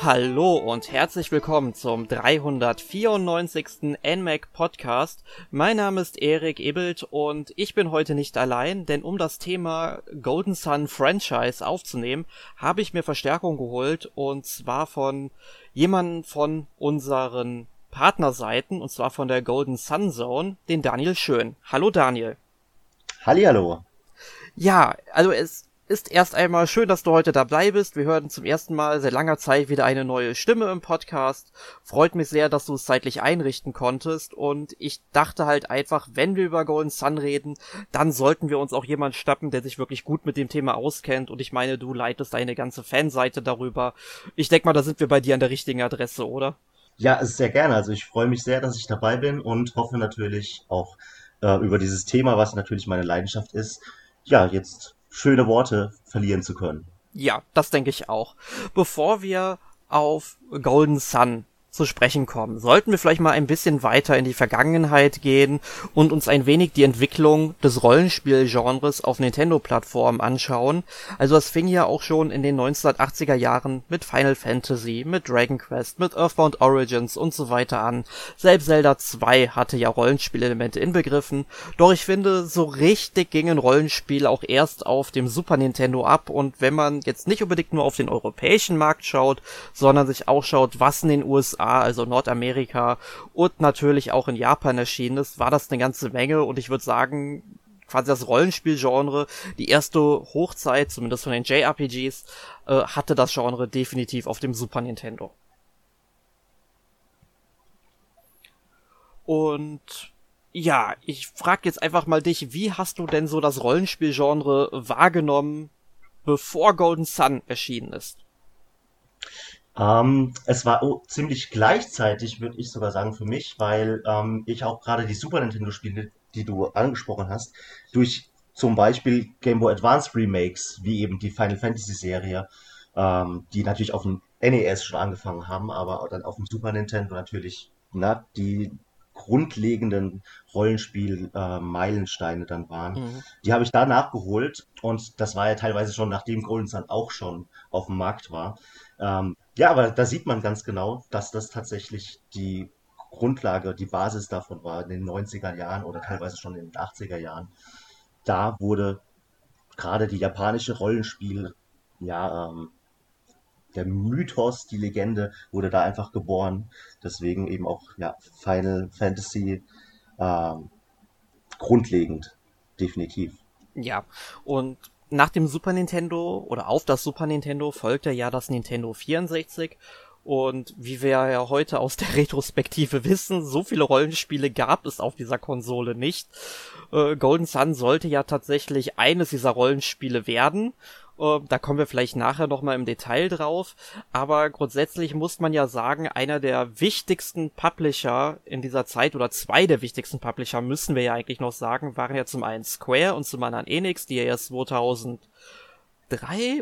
Hallo und herzlich willkommen zum 394. NMAC Podcast. Mein Name ist Erik Ebelt und ich bin heute nicht allein, denn um das Thema Golden Sun Franchise aufzunehmen, habe ich mir Verstärkung geholt und zwar von jemandem von unseren Partnerseiten und zwar von der Golden Sun Zone, den Daniel Schön. Hallo Daniel. Hallihallo. Ja, also es ist erst einmal schön, dass du heute dabei bist. Wir hören zum ersten Mal seit langer Zeit wieder eine neue Stimme im Podcast. Freut mich sehr, dass du es zeitlich einrichten konntest. Und ich dachte halt einfach, wenn wir über Golden Sun reden, dann sollten wir uns auch jemand stappen, der sich wirklich gut mit dem Thema auskennt. Und ich meine, du leitest eine ganze Fanseite darüber. Ich denke mal, da sind wir bei dir an der richtigen Adresse, oder? Ja, sehr gerne. Also ich freue mich sehr, dass ich dabei bin und hoffe natürlich auch äh, über dieses Thema, was natürlich meine Leidenschaft ist, ja, jetzt schöne Worte verlieren zu können. Ja, das denke ich auch. Bevor wir auf Golden Sun zu sprechen kommen, sollten wir vielleicht mal ein bisschen weiter in die Vergangenheit gehen und uns ein wenig die Entwicklung des Rollenspielgenres auf Nintendo-Plattformen anschauen. Also das fing ja auch schon in den 1980er Jahren mit Final Fantasy, mit Dragon Quest, mit Earthbound Origins und so weiter an. Selbst Zelda 2 hatte ja Rollenspielelemente inbegriffen, doch ich finde, so richtig gingen Rollenspiele auch erst auf dem Super Nintendo ab und wenn man jetzt nicht unbedingt nur auf den europäischen Markt schaut, sondern sich auch schaut, was in den USA also Nordamerika und natürlich auch in Japan erschienen ist, war das eine ganze Menge und ich würde sagen, quasi das Rollenspielgenre, die erste Hochzeit, zumindest von den JRPGs, äh, hatte das Genre definitiv auf dem Super Nintendo. Und ja, ich frage jetzt einfach mal dich, wie hast du denn so das Rollenspielgenre wahrgenommen, bevor Golden Sun erschienen ist? Ähm, es war oh, ziemlich gleichzeitig, würde ich sogar sagen, für mich, weil ähm, ich auch gerade die Super Nintendo-Spiele, die du angesprochen hast, durch zum Beispiel Game Boy Advance Remakes, wie eben die Final Fantasy Serie, ähm, die natürlich auf dem NES schon angefangen haben, aber dann auf dem Super Nintendo natürlich na, die grundlegenden Rollenspiel-Meilensteine äh, dann waren. Mhm. Die habe ich da nachgeholt und das war ja teilweise schon, nachdem Golden Sun auch schon auf dem Markt war. Ähm, ja, aber da sieht man ganz genau, dass das tatsächlich die Grundlage, die Basis davon war in den 90er Jahren oder teilweise schon in den 80er Jahren. Da wurde gerade die japanische Rollenspiel, ja, ähm, der Mythos, die Legende wurde da einfach geboren. Deswegen eben auch ja, Final Fantasy ähm, grundlegend, definitiv. Ja, und nach dem Super Nintendo oder auf das Super Nintendo folgte ja das Nintendo 64 und wie wir ja heute aus der Retrospektive wissen, so viele Rollenspiele gab es auf dieser Konsole nicht. Äh, Golden Sun sollte ja tatsächlich eines dieser Rollenspiele werden ähm, da kommen wir vielleicht nachher nochmal im Detail drauf. Aber grundsätzlich muss man ja sagen, einer der wichtigsten Publisher in dieser Zeit oder zwei der wichtigsten Publisher müssen wir ja eigentlich noch sagen, waren ja zum einen Square und zum anderen Enix, die ja erst 2003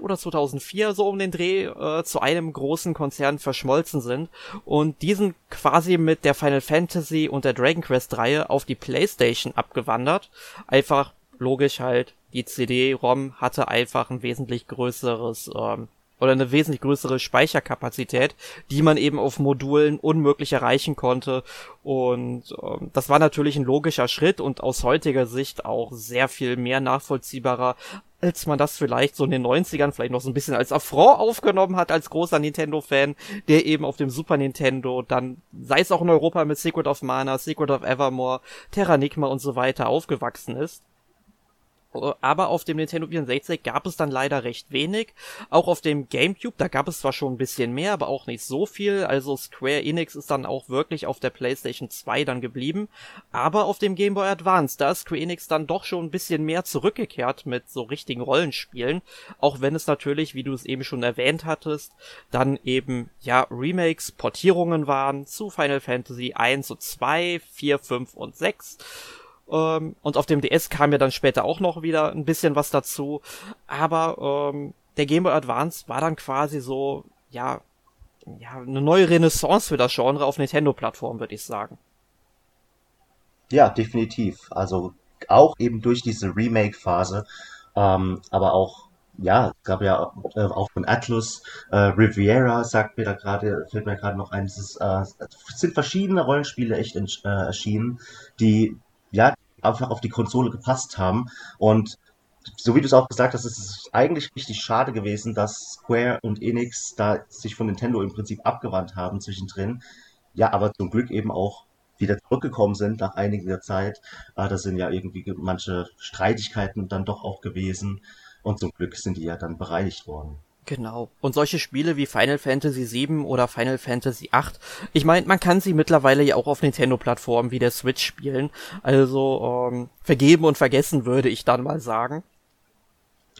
oder 2004 so um den Dreh äh, zu einem großen Konzern verschmolzen sind und diesen quasi mit der Final Fantasy und der Dragon Quest Reihe auf die PlayStation abgewandert. Einfach logisch halt die CD-ROM hatte einfach ein wesentlich größeres ähm, oder eine wesentlich größere Speicherkapazität, die man eben auf Modulen unmöglich erreichen konnte. Und ähm, das war natürlich ein logischer Schritt und aus heutiger Sicht auch sehr viel mehr nachvollziehbarer, als man das vielleicht so in den 90ern vielleicht noch so ein bisschen als Affront aufgenommen hat, als großer Nintendo-Fan, der eben auf dem Super Nintendo dann, sei es auch in Europa mit Secret of Mana, Secret of Evermore, Terranigma und so weiter aufgewachsen ist aber auf dem Nintendo 64 gab es dann leider recht wenig. Auch auf dem GameCube, da gab es zwar schon ein bisschen mehr, aber auch nicht so viel. Also Square Enix ist dann auch wirklich auf der PlayStation 2 dann geblieben. Aber auf dem Game Boy Advance, da ist Square Enix dann doch schon ein bisschen mehr zurückgekehrt mit so richtigen Rollenspielen. Auch wenn es natürlich, wie du es eben schon erwähnt hattest, dann eben, ja, Remakes, Portierungen waren zu Final Fantasy 1 und 2, 4, 5 und 6. Ähm, und auf dem DS kam ja dann später auch noch wieder ein bisschen was dazu. Aber ähm, der Game Boy Advance war dann quasi so, ja, ja, eine neue Renaissance für das Genre auf Nintendo-Plattformen, würde ich sagen. Ja, definitiv. Also auch eben durch diese Remake-Phase, ähm, aber auch ja, es gab ja äh, auch von Atlus, äh, Riviera sagt mir da gerade, fällt mir gerade noch ein, es ist, äh, sind verschiedene Rollenspiele echt in, äh, erschienen, die ja einfach auf die Konsole gepasst haben und so wie du es auch gesagt hast, ist es eigentlich richtig schade gewesen, dass Square und Enix da sich von Nintendo im Prinzip abgewandt haben zwischendrin. Ja, aber zum Glück eben auch wieder zurückgekommen sind nach einiger Zeit. Äh, das sind ja irgendwie manche Streitigkeiten dann doch auch gewesen. Und zum Glück sind die ja dann bereinigt worden. Genau. Und solche Spiele wie Final Fantasy VII oder Final Fantasy VIII, ich meine, man kann sie mittlerweile ja auch auf Nintendo-Plattformen wie der Switch spielen. Also ähm, vergeben und vergessen würde ich dann mal sagen.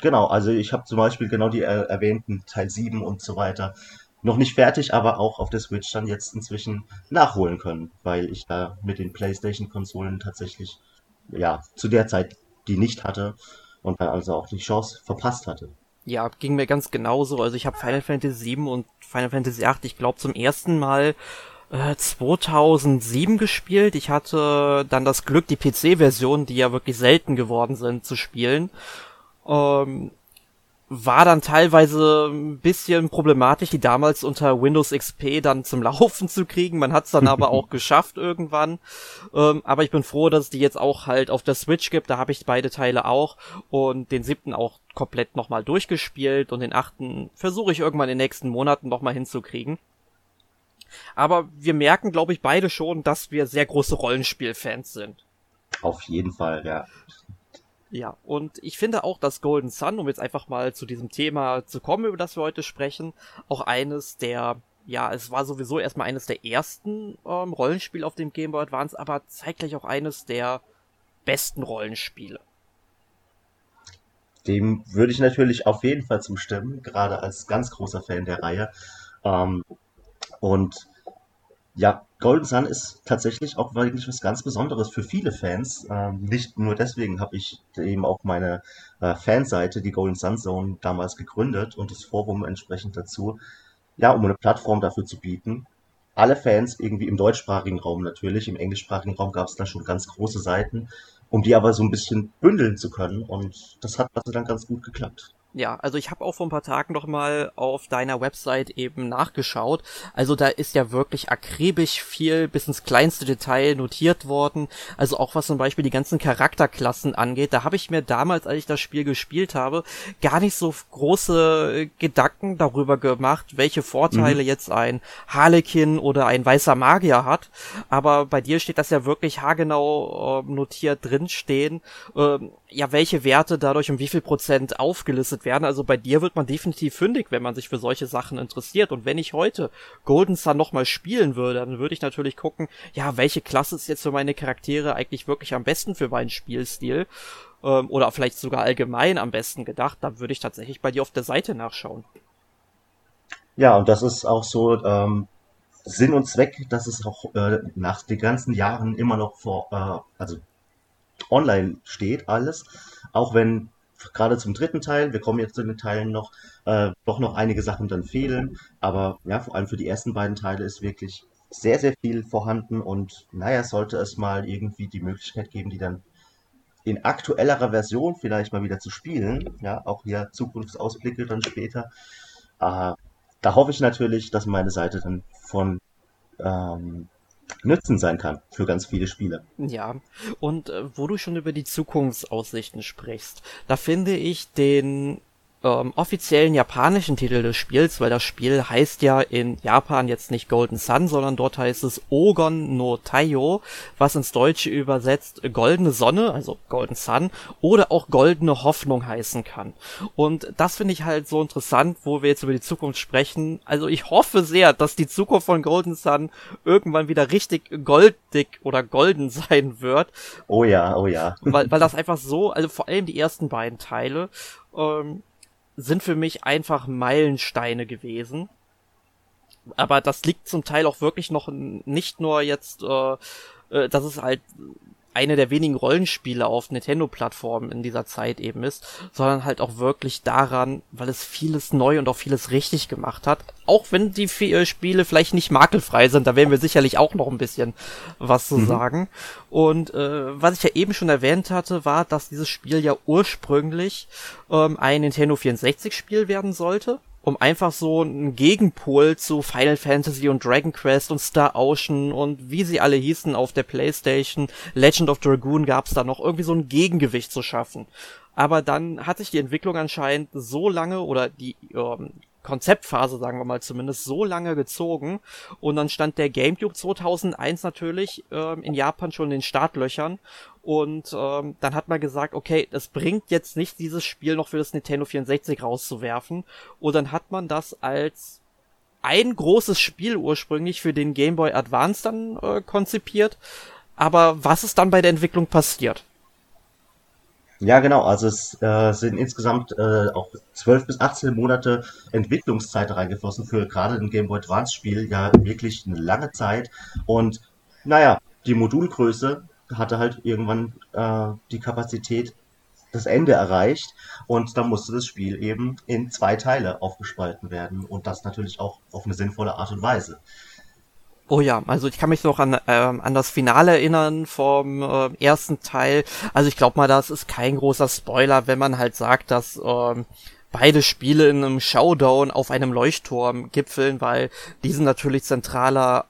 Genau, also ich habe zum Beispiel genau die er erwähnten Teil 7 und so weiter noch nicht fertig, aber auch auf der Switch dann jetzt inzwischen nachholen können, weil ich da mit den PlayStation-Konsolen tatsächlich ja zu der Zeit die nicht hatte und dann also auch die Chance verpasst hatte. Ja, ging mir ganz genauso. Also ich habe Final Fantasy 7 und Final Fantasy 8, ich glaube zum ersten Mal äh, 2007 gespielt. Ich hatte dann das Glück, die PC-Version, die ja wirklich selten geworden sind, zu spielen. Ähm, war dann teilweise ein bisschen problematisch, die damals unter Windows XP dann zum Laufen zu kriegen. Man hat es dann aber auch geschafft irgendwann. Ähm, aber ich bin froh, dass es die jetzt auch halt auf der Switch gibt. Da habe ich beide Teile auch und den siebten auch komplett nochmal durchgespielt und den achten versuche ich irgendwann in den nächsten Monaten nochmal hinzukriegen. Aber wir merken, glaube ich, beide schon, dass wir sehr große Rollenspielfans sind. Auf jeden Fall, ja. Ja, und ich finde auch, dass Golden Sun, um jetzt einfach mal zu diesem Thema zu kommen, über das wir heute sprechen, auch eines der, ja, es war sowieso erstmal eines der ersten ähm, Rollenspiele auf dem Game Boy Advance, aber zeitgleich auch eines der besten Rollenspiele. Dem würde ich natürlich auf jeden Fall zustimmen, gerade als ganz großer Fan der Reihe. Ähm, und ja, Golden Sun ist tatsächlich auch wirklich was ganz Besonderes für viele Fans. Ähm, nicht nur deswegen habe ich eben auch meine äh, Fanseite, die Golden Sun Zone, damals gegründet und das Forum entsprechend dazu, ja, um eine Plattform dafür zu bieten. Alle Fans irgendwie im deutschsprachigen Raum natürlich, im englischsprachigen Raum gab es da schon ganz große Seiten, um die aber so ein bisschen bündeln zu können und das hat also dann ganz gut geklappt. Ja, also ich habe auch vor ein paar Tagen noch mal auf deiner Website eben nachgeschaut. Also da ist ja wirklich akribisch viel bis ins kleinste Detail notiert worden. Also auch was zum Beispiel die ganzen Charakterklassen angeht. Da habe ich mir damals, als ich das Spiel gespielt habe, gar nicht so große Gedanken darüber gemacht, welche Vorteile mhm. jetzt ein Harlekin oder ein weißer Magier hat. Aber bei dir steht das ja wirklich haargenau äh, notiert drinstehen. Ähm, ja, welche Werte dadurch um wie viel Prozent aufgelistet werden. Also bei dir wird man definitiv fündig, wenn man sich für solche Sachen interessiert. Und wenn ich heute Golden Sun nochmal spielen würde, dann würde ich natürlich gucken, ja, welche Klasse ist jetzt für meine Charaktere eigentlich wirklich am besten für meinen Spielstil? Ähm, oder vielleicht sogar allgemein am besten gedacht. Da würde ich tatsächlich bei dir auf der Seite nachschauen. Ja, und das ist auch so ähm, Sinn und Zweck, dass es auch äh, nach den ganzen Jahren immer noch vor, äh, also online steht alles, auch wenn gerade zum dritten Teil, wir kommen jetzt zu den Teilen noch, äh, doch noch einige Sachen dann fehlen, aber ja, vor allem für die ersten beiden Teile ist wirklich sehr, sehr viel vorhanden. Und naja, sollte es mal irgendwie die Möglichkeit geben, die dann in aktuellerer Version vielleicht mal wieder zu spielen, ja, auch hier Zukunftsausblicke dann später, äh, da hoffe ich natürlich, dass meine Seite dann von ähm, Nützen sein kann für ganz viele Spieler. Ja, und äh, wo du schon über die Zukunftsaussichten sprichst, da finde ich den ähm, offiziellen japanischen Titel des Spiels, weil das Spiel heißt ja in Japan jetzt nicht Golden Sun, sondern dort heißt es Ogon no Taiyo, was ins Deutsche übersetzt Goldene Sonne, also Golden Sun, oder auch Goldene Hoffnung heißen kann. Und das finde ich halt so interessant, wo wir jetzt über die Zukunft sprechen. Also ich hoffe sehr, dass die Zukunft von Golden Sun irgendwann wieder richtig goldig oder golden sein wird. Oh ja, oh ja. weil, weil das einfach so, also vor allem die ersten beiden Teile, ähm, sind für mich einfach Meilensteine gewesen. Aber das liegt zum Teil auch wirklich noch nicht nur jetzt, äh, äh, dass es halt eine der wenigen Rollenspiele auf Nintendo-Plattformen in dieser Zeit eben ist, sondern halt auch wirklich daran, weil es vieles neu und auch vieles richtig gemacht hat. Auch wenn die äh, Spiele vielleicht nicht makelfrei sind, da werden wir sicherlich auch noch ein bisschen was zu mhm. sagen. Und äh, was ich ja eben schon erwähnt hatte, war, dass dieses Spiel ja ursprünglich ähm, ein Nintendo 64-Spiel werden sollte um einfach so einen Gegenpol zu Final Fantasy und Dragon Quest und Star Ocean und wie sie alle hießen auf der Playstation, Legend of Dragoon gab's da noch irgendwie so ein Gegengewicht zu schaffen. Aber dann hat sich die Entwicklung anscheinend so lange oder die ähm, Konzeptphase, sagen wir mal zumindest, so lange gezogen. Und dann stand der GameCube 2001 natürlich ähm, in Japan schon in den Startlöchern. Und ähm, dann hat man gesagt, okay, es bringt jetzt nicht, dieses Spiel noch für das Nintendo 64 rauszuwerfen. Und dann hat man das als ein großes Spiel ursprünglich für den Game Boy Advance dann äh, konzipiert. Aber was ist dann bei der Entwicklung passiert? Ja, genau. Also es äh, sind insgesamt äh, auch 12 bis 18 Monate Entwicklungszeit reingeflossen für gerade ein Game Boy Advance Spiel. Ja, wirklich eine lange Zeit. Und naja, die Modulgröße hatte halt irgendwann äh, die Kapazität das Ende erreicht und dann musste das Spiel eben in zwei Teile aufgespalten werden und das natürlich auch auf eine sinnvolle Art und Weise. Oh ja, also ich kann mich noch an, ähm, an das Finale erinnern vom äh, ersten Teil. Also ich glaube mal, das ist kein großer Spoiler, wenn man halt sagt, dass ähm, beide Spiele in einem Showdown auf einem Leuchtturm gipfeln, weil diesen natürlich zentraler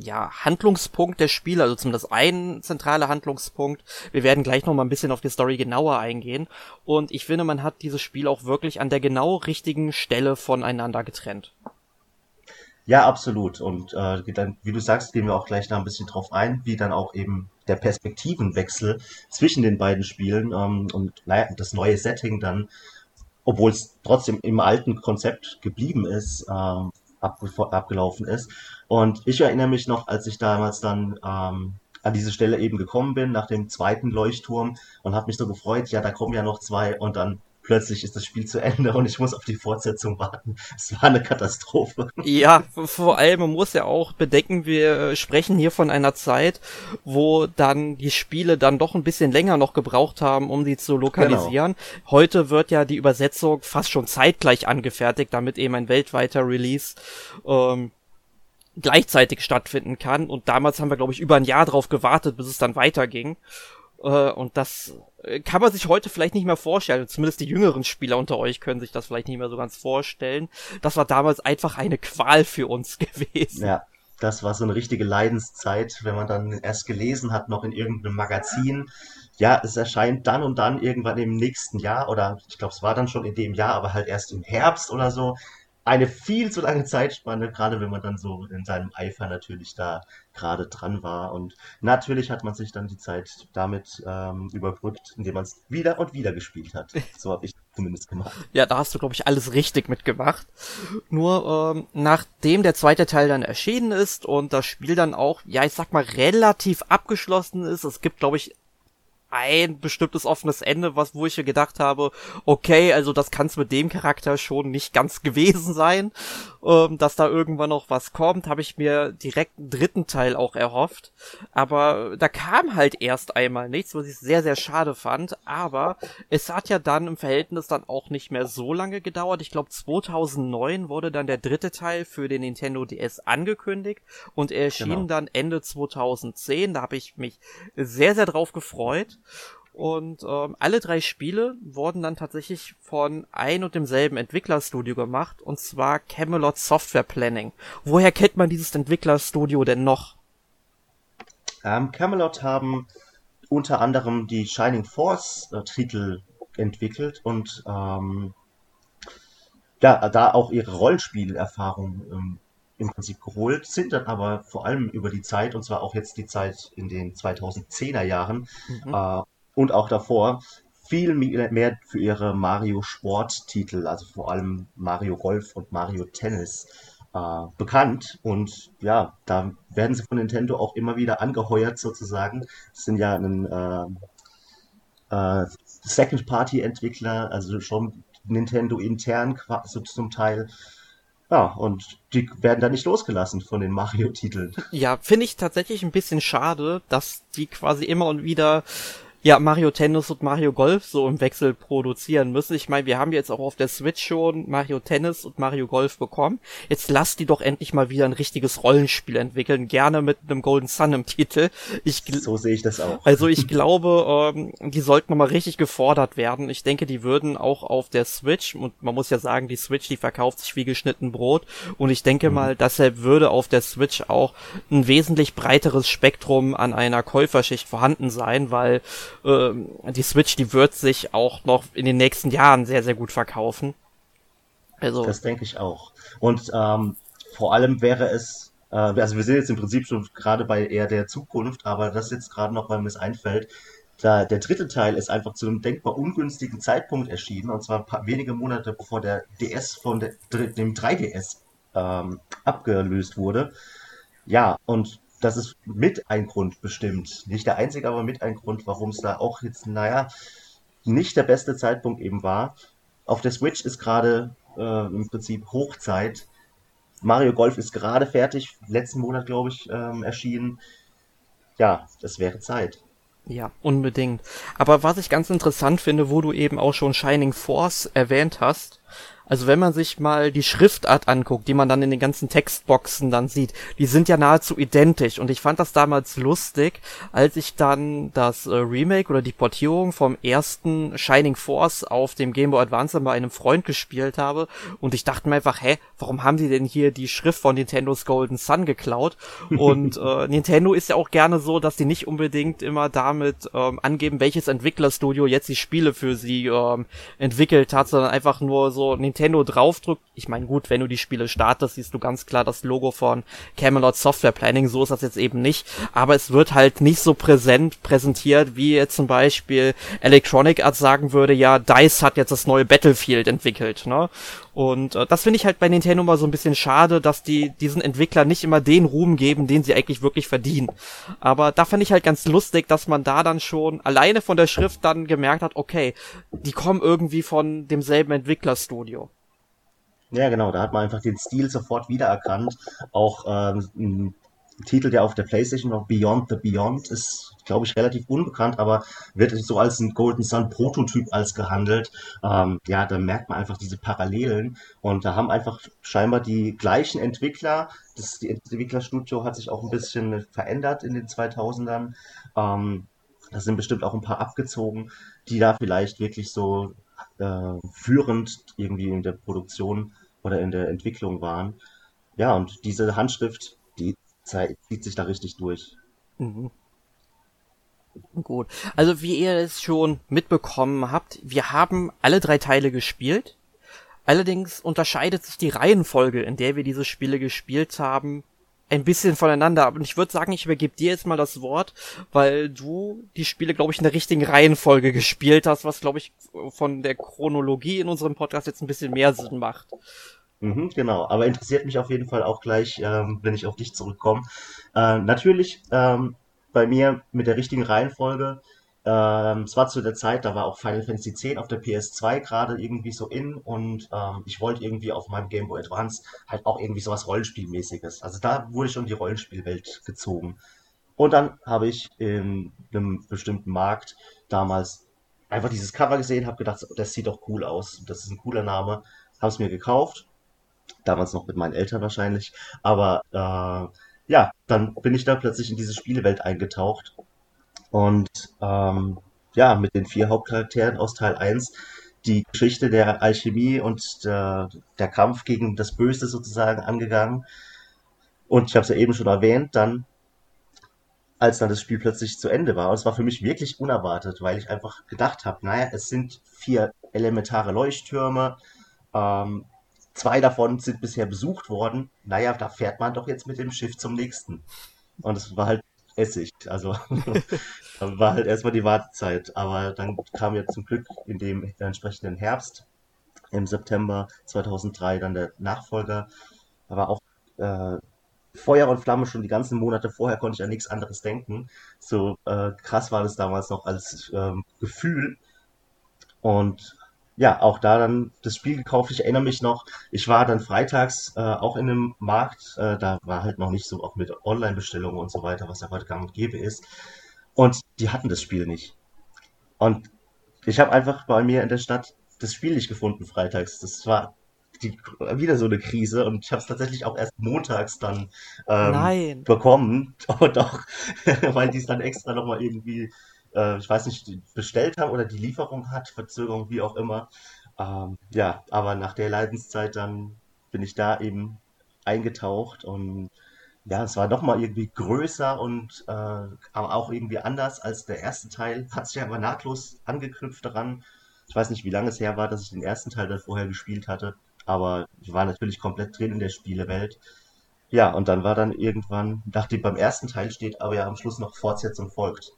ja, Handlungspunkt der Spiele, also zumindest ein zentraler Handlungspunkt. Wir werden gleich noch mal ein bisschen auf die Story genauer eingehen. Und ich finde, man hat dieses Spiel auch wirklich an der genau richtigen Stelle voneinander getrennt. Ja, absolut. Und äh, dann, wie du sagst, gehen wir auch gleich da ein bisschen drauf ein, wie dann auch eben der Perspektivenwechsel zwischen den beiden Spielen ähm, und naja, das neue Setting dann, obwohl es trotzdem im alten Konzept geblieben ist, ähm, abgelaufen ist. Und ich erinnere mich noch, als ich damals dann ähm, an diese Stelle eben gekommen bin, nach dem zweiten Leuchtturm und habe mich so gefreut, ja, da kommen ja noch zwei und dann plötzlich ist das Spiel zu Ende und ich muss auf die Fortsetzung warten. Es war eine Katastrophe. Ja, vor allem, man muss ja auch bedenken, wir sprechen hier von einer Zeit, wo dann die Spiele dann doch ein bisschen länger noch gebraucht haben, um sie zu lokalisieren. Genau. Heute wird ja die Übersetzung fast schon zeitgleich angefertigt, damit eben ein weltweiter Release ähm, gleichzeitig stattfinden kann. Und damals haben wir, glaube ich, über ein Jahr drauf gewartet, bis es dann weiterging. Äh, und das kann man sich heute vielleicht nicht mehr vorstellen. Zumindest die jüngeren Spieler unter euch können sich das vielleicht nicht mehr so ganz vorstellen. Das war damals einfach eine Qual für uns gewesen. Ja, das war so eine richtige Leidenszeit, wenn man dann erst gelesen hat, noch in irgendeinem Magazin. Ja, es erscheint dann und dann irgendwann im nächsten Jahr oder ich glaube, es war dann schon in dem Jahr, aber halt erst im Herbst oder so eine viel zu lange Zeitspanne, gerade wenn man dann so in seinem Eifer natürlich da gerade dran war. Und natürlich hat man sich dann die Zeit damit ähm, überbrückt, indem man es wieder und wieder gespielt hat. So habe ich zumindest gemacht. Ja, da hast du, glaube ich, alles richtig mitgemacht. Nur ähm, nachdem der zweite Teil dann erschienen ist und das Spiel dann auch, ja, ich sag mal, relativ abgeschlossen ist, es gibt, glaube ich, ein bestimmtes offenes Ende, was wo ich mir gedacht habe, okay, also das kann es mit dem Charakter schon nicht ganz gewesen sein, ähm, dass da irgendwann noch was kommt, habe ich mir direkt einen dritten Teil auch erhofft, aber da kam halt erst einmal nichts, was ich sehr sehr schade fand, aber es hat ja dann im Verhältnis dann auch nicht mehr so lange gedauert. Ich glaube 2009 wurde dann der dritte Teil für den Nintendo DS angekündigt und er erschien genau. dann Ende 2010. Da habe ich mich sehr sehr drauf gefreut. Und ähm, alle drei Spiele wurden dann tatsächlich von ein und demselben Entwicklerstudio gemacht, und zwar Camelot Software Planning. Woher kennt man dieses Entwicklerstudio denn noch? Ähm, Camelot haben unter anderem die Shining Force äh, entwickelt und ähm, ja, da auch ihre Rollenspielerfahrung ähm, im Prinzip geholt, sind dann aber vor allem über die Zeit, und zwar auch jetzt die Zeit in den 2010er Jahren, mhm. äh, und auch davor viel mehr für ihre Mario Sport-Titel, also vor allem Mario Golf und Mario Tennis, äh, bekannt. Und ja, da werden sie von Nintendo auch immer wieder angeheuert sozusagen. Das sind ja ein äh, äh, Second-Party-Entwickler, also schon Nintendo intern so zum Teil. Ja, und die werden da nicht losgelassen von den Mario-Titeln. Ja, finde ich tatsächlich ein bisschen schade, dass die quasi immer und wieder ja, Mario Tennis und Mario Golf so im Wechsel produzieren müssen. Ich meine, wir haben jetzt auch auf der Switch schon Mario Tennis und Mario Golf bekommen. Jetzt lasst die doch endlich mal wieder ein richtiges Rollenspiel entwickeln, gerne mit einem Golden Sun im Titel. Ich, so sehe ich das auch. Also ich glaube, ähm, die sollten nochmal richtig gefordert werden. Ich denke, die würden auch auf der Switch, und man muss ja sagen, die Switch, die verkauft sich wie geschnitten Brot. Und ich denke mhm. mal, deshalb würde auf der Switch auch ein wesentlich breiteres Spektrum an einer Käuferschicht vorhanden sein, weil äh, die Switch, die wird sich auch noch in den nächsten Jahren sehr, sehr gut verkaufen. Also. Das denke ich auch. Und ähm, vor allem wäre es, äh, also wir sind jetzt im Prinzip schon gerade bei eher der Zukunft, aber das jetzt gerade noch, weil mir es einfällt, da, der dritte Teil ist einfach zu einem denkbar ungünstigen Zeitpunkt erschienen, und zwar paar wenige Monate bevor der DS von der, dem 3DS ähm, abgelöst wurde. Ja, und das ist mit ein Grund bestimmt. Nicht der einzige, aber mit ein Grund, warum es da auch jetzt, naja, nicht der beste Zeitpunkt eben war. Auf der Switch ist gerade äh, im Prinzip Hochzeit. Mario Golf ist gerade fertig, letzten Monat, glaube ich, ähm, erschienen. Ja, es wäre Zeit. Ja, unbedingt. Aber was ich ganz interessant finde, wo du eben auch schon Shining Force erwähnt hast, also wenn man sich mal die Schriftart anguckt, die man dann in den ganzen Textboxen dann sieht, die sind ja nahezu identisch. Und ich fand das damals lustig, als ich dann das äh, Remake oder die Portierung vom ersten Shining Force auf dem Game Boy Advance bei einem Freund gespielt habe. Und ich dachte mir einfach, hä, warum haben sie denn hier die Schrift von Nintendos Golden Sun geklaut? Und äh, Nintendo ist ja auch gerne so, dass die nicht unbedingt immer damit ähm, angeben, welches Entwicklerstudio jetzt die Spiele für sie ähm, entwickelt hat, sondern einfach nur so Nintendo draufdrückt, ich meine, gut, wenn du die Spiele startest, siehst du ganz klar das Logo von Camelot Software Planning, so ist das jetzt eben nicht, aber es wird halt nicht so präsent präsentiert, wie jetzt zum Beispiel Electronic Arts sagen würde, ja, DICE hat jetzt das neue Battlefield entwickelt, ne? Und äh, das finde ich halt bei Nintendo mal so ein bisschen schade, dass die diesen Entwicklern nicht immer den Ruhm geben, den sie eigentlich wirklich verdienen. Aber da fand ich halt ganz lustig, dass man da dann schon alleine von der Schrift dann gemerkt hat, okay, die kommen irgendwie von demselben Entwicklerstudio. Ja, genau, da hat man einfach den Stil sofort wiedererkannt. Auch ähm, Titel, der auf der PlayStation noch Beyond the Beyond ist, glaube ich, relativ unbekannt, aber wird so als ein Golden Sun Prototyp als gehandelt. Ähm, ja, da merkt man einfach diese Parallelen und da haben einfach scheinbar die gleichen Entwickler. Das Entwicklerstudio hat sich auch ein bisschen verändert in den 2000ern. Ähm, da sind bestimmt auch ein paar abgezogen, die da vielleicht wirklich so äh, führend irgendwie in der Produktion oder in der Entwicklung waren. Ja, und diese Handschrift, zieht sich da richtig durch. Mhm. Gut. Also wie ihr es schon mitbekommen habt, wir haben alle drei Teile gespielt. Allerdings unterscheidet sich die Reihenfolge, in der wir diese Spiele gespielt haben, ein bisschen voneinander. Und ich würde sagen, ich übergebe dir jetzt mal das Wort, weil du die Spiele, glaube ich, in der richtigen Reihenfolge gespielt hast, was, glaube ich, von der Chronologie in unserem Podcast jetzt ein bisschen mehr Sinn macht. Mhm, genau, aber interessiert mich auf jeden Fall auch gleich, ähm, wenn ich auf dich zurückkomme. Äh, natürlich ähm, bei mir mit der richtigen Reihenfolge ähm, es war zu der Zeit, da war auch Final Fantasy X auf der PS2 gerade irgendwie so in und ähm, ich wollte irgendwie auf meinem Game Boy Advance halt auch irgendwie sowas Rollenspielmäßiges. Also da wurde ich in die Rollenspielwelt gezogen. Und dann habe ich in einem bestimmten Markt damals einfach dieses Cover gesehen, habe gedacht, das sieht doch cool aus, das ist ein cooler Name, habe es mir gekauft, damals noch mit meinen Eltern wahrscheinlich, aber äh, ja, dann bin ich da plötzlich in diese Spielewelt eingetaucht. Und ähm, ja, mit den vier Hauptcharakteren aus Teil 1 die Geschichte der Alchemie und der, der Kampf gegen das Böse sozusagen angegangen. Und ich habe es ja eben schon erwähnt, dann, als dann das Spiel plötzlich zu Ende war, und es war für mich wirklich unerwartet, weil ich einfach gedacht habe, naja, es sind vier elementare Leuchttürme, ähm, zwei davon sind bisher besucht worden, naja, da fährt man doch jetzt mit dem Schiff zum nächsten. Und es war halt Essig. Also war halt erstmal die Wartezeit. Aber dann kam ja zum Glück in dem entsprechenden Herbst, im September 2003, dann der Nachfolger. Aber auch äh, Feuer und Flamme schon die ganzen Monate vorher konnte ich an nichts anderes denken. So äh, krass war das damals noch als ähm, Gefühl. Und ja, auch da dann das Spiel gekauft. Ich erinnere mich noch, ich war dann freitags äh, auch in einem Markt, äh, da war halt noch nicht so auch mit Online-Bestellungen und so weiter, was ja heute gang und gäbe ist. Und die hatten das Spiel nicht. Und ich habe einfach bei mir in der Stadt das Spiel nicht gefunden freitags. Das war die, wieder so eine Krise und ich habe es tatsächlich auch erst montags dann ähm, Nein. bekommen. Oh, doch, weil die es dann extra nochmal irgendwie, äh, ich weiß nicht, bestellt haben oder die Lieferung hat, Verzögerung, wie auch immer. Ähm, ja, aber nach der Leidenszeit dann bin ich da eben eingetaucht und ja, es war nochmal irgendwie größer und äh, aber auch irgendwie anders als der erste Teil. Hat sich aber nahtlos angeknüpft daran. Ich weiß nicht, wie lange es her war, dass ich den ersten Teil dann vorher gespielt hatte, aber ich war natürlich komplett drin in der Spielewelt. Ja, und dann war dann irgendwann, nachdem beim ersten Teil steht, aber ja am Schluss noch Fortsetzung folgt.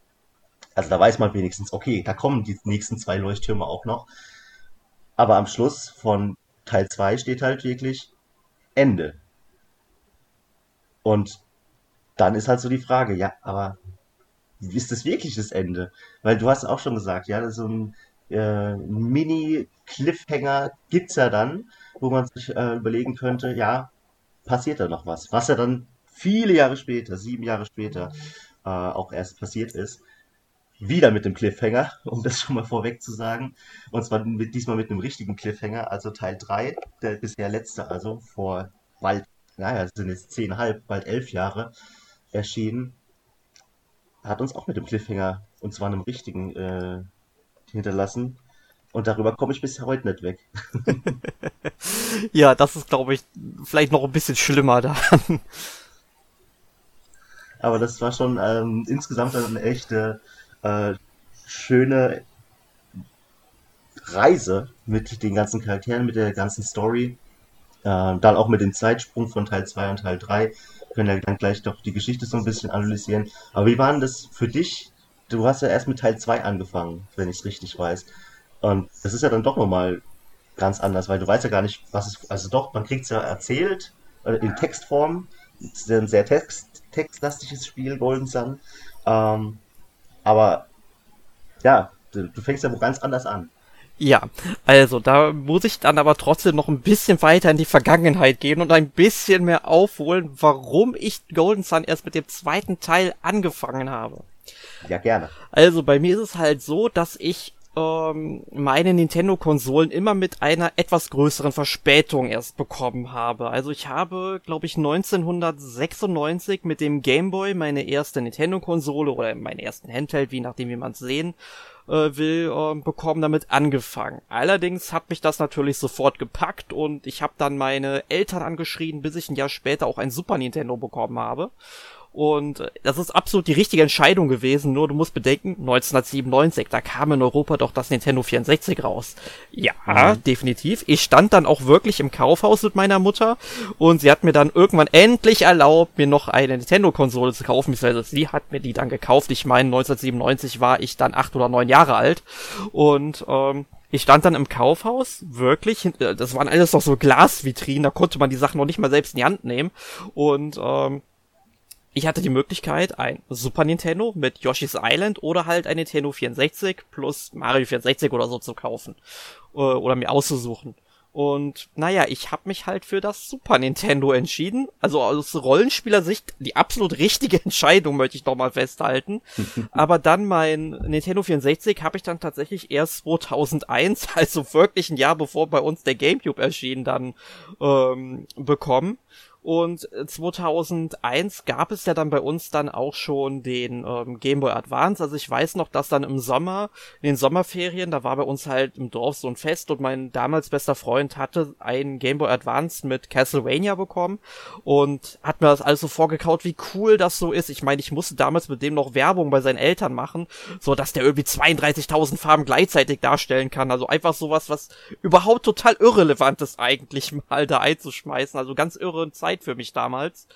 Also da weiß man wenigstens, okay, da kommen die nächsten zwei Leuchttürme auch noch. Aber am Schluss von Teil 2 steht halt wirklich Ende. Und dann ist halt so die Frage, ja, aber ist das wirklich das Ende? Weil du hast auch schon gesagt, ja, so ein äh, Mini-Cliffhanger gibt's ja dann, wo man sich äh, überlegen könnte, ja, passiert da noch was? Was ja dann viele Jahre später, sieben Jahre später, äh, auch erst passiert ist. Wieder mit dem Cliffhanger, um das schon mal vorweg zu sagen. Und zwar mit, diesmal mit einem richtigen Cliffhanger, also Teil 3, der bisher letzte, also vor bald naja, es sind jetzt zehnhalb, bald elf Jahre erschienen, hat uns auch mit dem Cliffhanger, und zwar einem richtigen, äh, hinterlassen. Und darüber komme ich bis heute nicht weg. ja, das ist, glaube ich, vielleicht noch ein bisschen schlimmer dann. Aber das war schon ähm, insgesamt eine echte äh, schöne Reise mit den ganzen Charakteren, mit der ganzen Story. Äh, dann auch mit dem Zeitsprung von Teil 2 und Teil 3 können wir dann gleich doch die Geschichte so ein bisschen analysieren. Aber wie war denn das für dich? Du hast ja erst mit Teil 2 angefangen, wenn ich es richtig weiß. Und das ist ja dann doch nochmal ganz anders, weil du weißt ja gar nicht, was es, also doch, man kriegt es ja erzählt, äh, in Textform. Es ist ein sehr text, textlastiges Spiel, Golden Sun. Ähm, aber ja, du, du fängst ja wo ganz anders an. Ja, also da muss ich dann aber trotzdem noch ein bisschen weiter in die Vergangenheit gehen und ein bisschen mehr aufholen, warum ich Golden Sun erst mit dem zweiten Teil angefangen habe. Ja, gerne. Also bei mir ist es halt so, dass ich ähm, meine Nintendo-Konsolen immer mit einer etwas größeren Verspätung erst bekommen habe. Also ich habe, glaube ich, 1996 mit dem Game Boy meine erste Nintendo-Konsole oder meinen ersten Handheld, wie nachdem wie man es sehen äh, will, äh, bekommen, damit angefangen. Allerdings hat mich das natürlich sofort gepackt und ich habe dann meine Eltern angeschrien, bis ich ein Jahr später auch ein Super Nintendo bekommen habe. Und das ist absolut die richtige Entscheidung gewesen, nur du musst bedenken, 1997, da kam in Europa doch das Nintendo 64 raus. Ja, mhm. definitiv. Ich stand dann auch wirklich im Kaufhaus mit meiner Mutter und sie hat mir dann irgendwann endlich erlaubt, mir noch eine Nintendo-Konsole zu kaufen, beziehungsweise sie hat mir die dann gekauft. Ich meine, 1997 war ich dann acht oder neun Jahre alt und ähm, ich stand dann im Kaufhaus, wirklich, äh, das waren alles noch so Glasvitrinen, da konnte man die Sachen noch nicht mal selbst in die Hand nehmen. Und ähm, ich hatte die Möglichkeit, ein Super Nintendo mit Yoshi's Island oder halt ein Nintendo 64 plus Mario 64 oder so zu kaufen äh, oder mir auszusuchen. Und naja, ich habe mich halt für das Super Nintendo entschieden. Also aus Rollenspielersicht die absolut richtige Entscheidung, möchte ich doch mal festhalten. Aber dann mein Nintendo 64 habe ich dann tatsächlich erst 2001, also wirklich ein Jahr bevor bei uns der GameCube erschien, dann ähm, bekommen. Und 2001 gab es ja dann bei uns dann auch schon den ähm, Game Boy Advance. Also ich weiß noch, dass dann im Sommer, in den Sommerferien, da war bei uns halt im Dorf so ein Fest und mein damals bester Freund hatte einen Game Boy Advance mit Castlevania bekommen und hat mir das alles so vorgekaut, wie cool das so ist. Ich meine, ich musste damals mit dem noch Werbung bei seinen Eltern machen, so dass der irgendwie 32.000 Farben gleichzeitig darstellen kann. Also einfach sowas, was überhaupt total irrelevant ist eigentlich mal da einzuschmeißen. Also ganz irre Zeit Zeit für mich damals.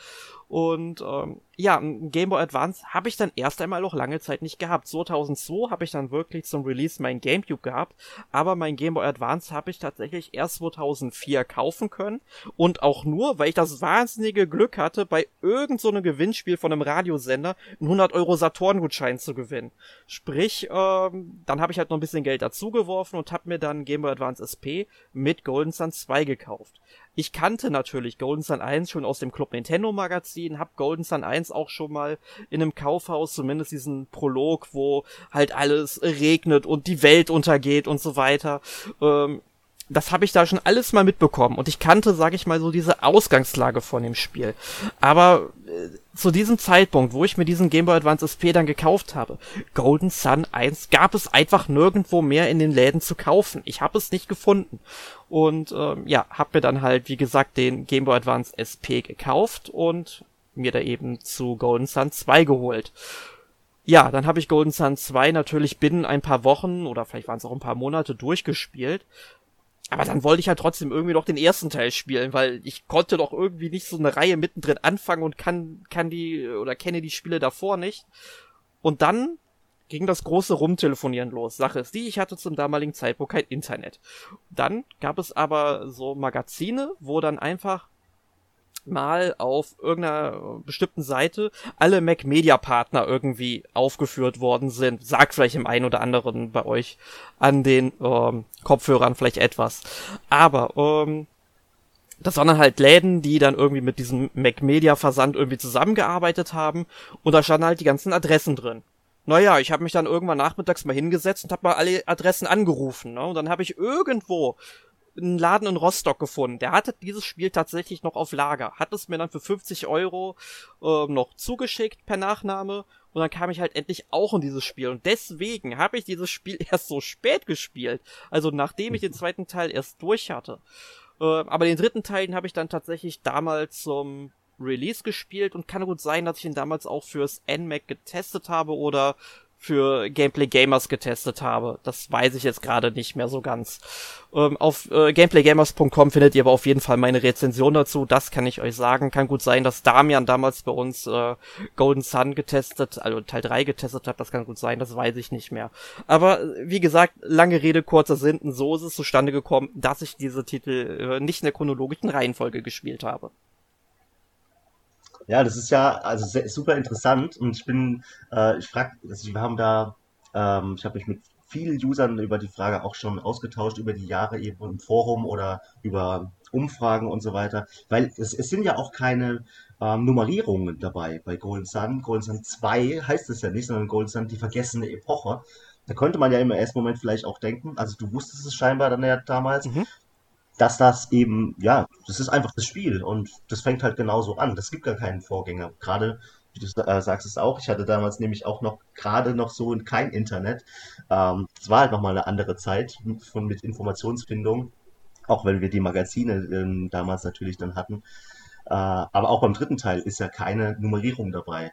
Und ähm, ja, ein Game Boy Advance habe ich dann erst einmal auch lange Zeit nicht gehabt. 2002 habe ich dann wirklich zum Release mein GameCube gehabt, aber mein Game Boy Advance habe ich tatsächlich erst 2004 kaufen können und auch nur, weil ich das wahnsinnige Glück hatte, bei irgendeinem so Gewinnspiel von einem Radiosender einen 100 Euro Saturn-Gutschein zu gewinnen. Sprich, ähm, dann habe ich halt noch ein bisschen Geld dazugeworfen und habe mir dann Game Boy Advance SP mit Golden Sun 2 gekauft. Ich kannte natürlich Golden Sun 1 schon aus dem Club Nintendo Magazin, hab Golden Sun 1 auch schon mal in einem Kaufhaus, zumindest diesen Prolog, wo halt alles regnet und die Welt untergeht und so weiter. Ähm, das habe ich da schon alles mal mitbekommen und ich kannte, sag ich mal, so diese Ausgangslage von dem Spiel. Aber äh, zu diesem Zeitpunkt, wo ich mir diesen Game Boy Advance SP dann gekauft habe, Golden Sun 1 gab es einfach nirgendwo mehr in den Läden zu kaufen. Ich habe es nicht gefunden. Und ähm, ja, habe mir dann halt, wie gesagt, den Game Boy Advance SP gekauft und mir da eben zu Golden Sun 2 geholt. Ja, dann habe ich Golden Sun 2 natürlich binnen ein paar Wochen oder vielleicht waren es auch ein paar Monate durchgespielt. Aber dann wollte ich halt trotzdem irgendwie noch den ersten Teil spielen, weil ich konnte doch irgendwie nicht so eine Reihe mittendrin anfangen und kann, kann die oder kenne die Spiele davor nicht. Und dann ging das große Rumtelefonieren los. Sache ist die, ich hatte zum damaligen Zeitpunkt kein Internet. Dann gab es aber so Magazine, wo dann einfach mal auf irgendeiner bestimmten Seite alle Mac Media Partner irgendwie aufgeführt worden sind. Sagt vielleicht im einen oder anderen bei euch an den ähm, Kopfhörern vielleicht etwas. Aber ähm, das waren dann halt Läden, die dann irgendwie mit diesem Mac Media Versand irgendwie zusammengearbeitet haben und da standen halt die ganzen Adressen drin. Naja, ich habe mich dann irgendwann nachmittags mal hingesetzt und habe mal alle Adressen angerufen. Ne? Und dann habe ich irgendwo einen Laden in Rostock gefunden. Der hatte dieses Spiel tatsächlich noch auf Lager. Hat es mir dann für 50 Euro äh, noch zugeschickt per Nachname. Und dann kam ich halt endlich auch in dieses Spiel. Und deswegen habe ich dieses Spiel erst so spät gespielt. Also nachdem ich den zweiten Teil erst durch hatte. Äh, aber den dritten Teil, habe ich dann tatsächlich damals zum Release gespielt und kann gut sein, dass ich ihn damals auch fürs NMAC getestet habe oder für Gameplay Gamers getestet habe. Das weiß ich jetzt gerade nicht mehr so ganz. Ähm, auf äh, gameplaygamers.com findet ihr aber auf jeden Fall meine Rezension dazu. Das kann ich euch sagen. Kann gut sein, dass Damian damals bei uns äh, Golden Sun getestet, also Teil 3 getestet hat. Das kann gut sein, das weiß ich nicht mehr. Aber wie gesagt, lange Rede, kurzer Sinn. So ist es zustande gekommen, dass ich diese Titel äh, nicht in der chronologischen Reihenfolge gespielt habe. Ja, das ist ja also sehr, super interessant und ich bin, äh, ich frage, also wir haben da, ähm, ich habe mich mit vielen Usern über die Frage auch schon ausgetauscht über die Jahre eben im Forum oder über Umfragen und so weiter, weil es, es sind ja auch keine ähm, Nummerierungen dabei bei Golden Sun. Golden Sun 2 heißt es ja nicht, sondern Golden Sun die vergessene Epoche. Da könnte man ja im ersten Moment vielleicht auch denken, also du wusstest es scheinbar dann ja damals, mhm dass das eben, ja, das ist einfach das Spiel und das fängt halt genauso an. Das gibt gar keinen Vorgänger. Gerade, wie du äh, sagst es auch, ich hatte damals nämlich auch noch gerade noch so kein Internet. Ähm, es war halt nochmal eine andere Zeit von, mit Informationsfindung, auch wenn wir die Magazine ähm, damals natürlich dann hatten. Äh, aber auch beim dritten Teil ist ja keine Nummerierung dabei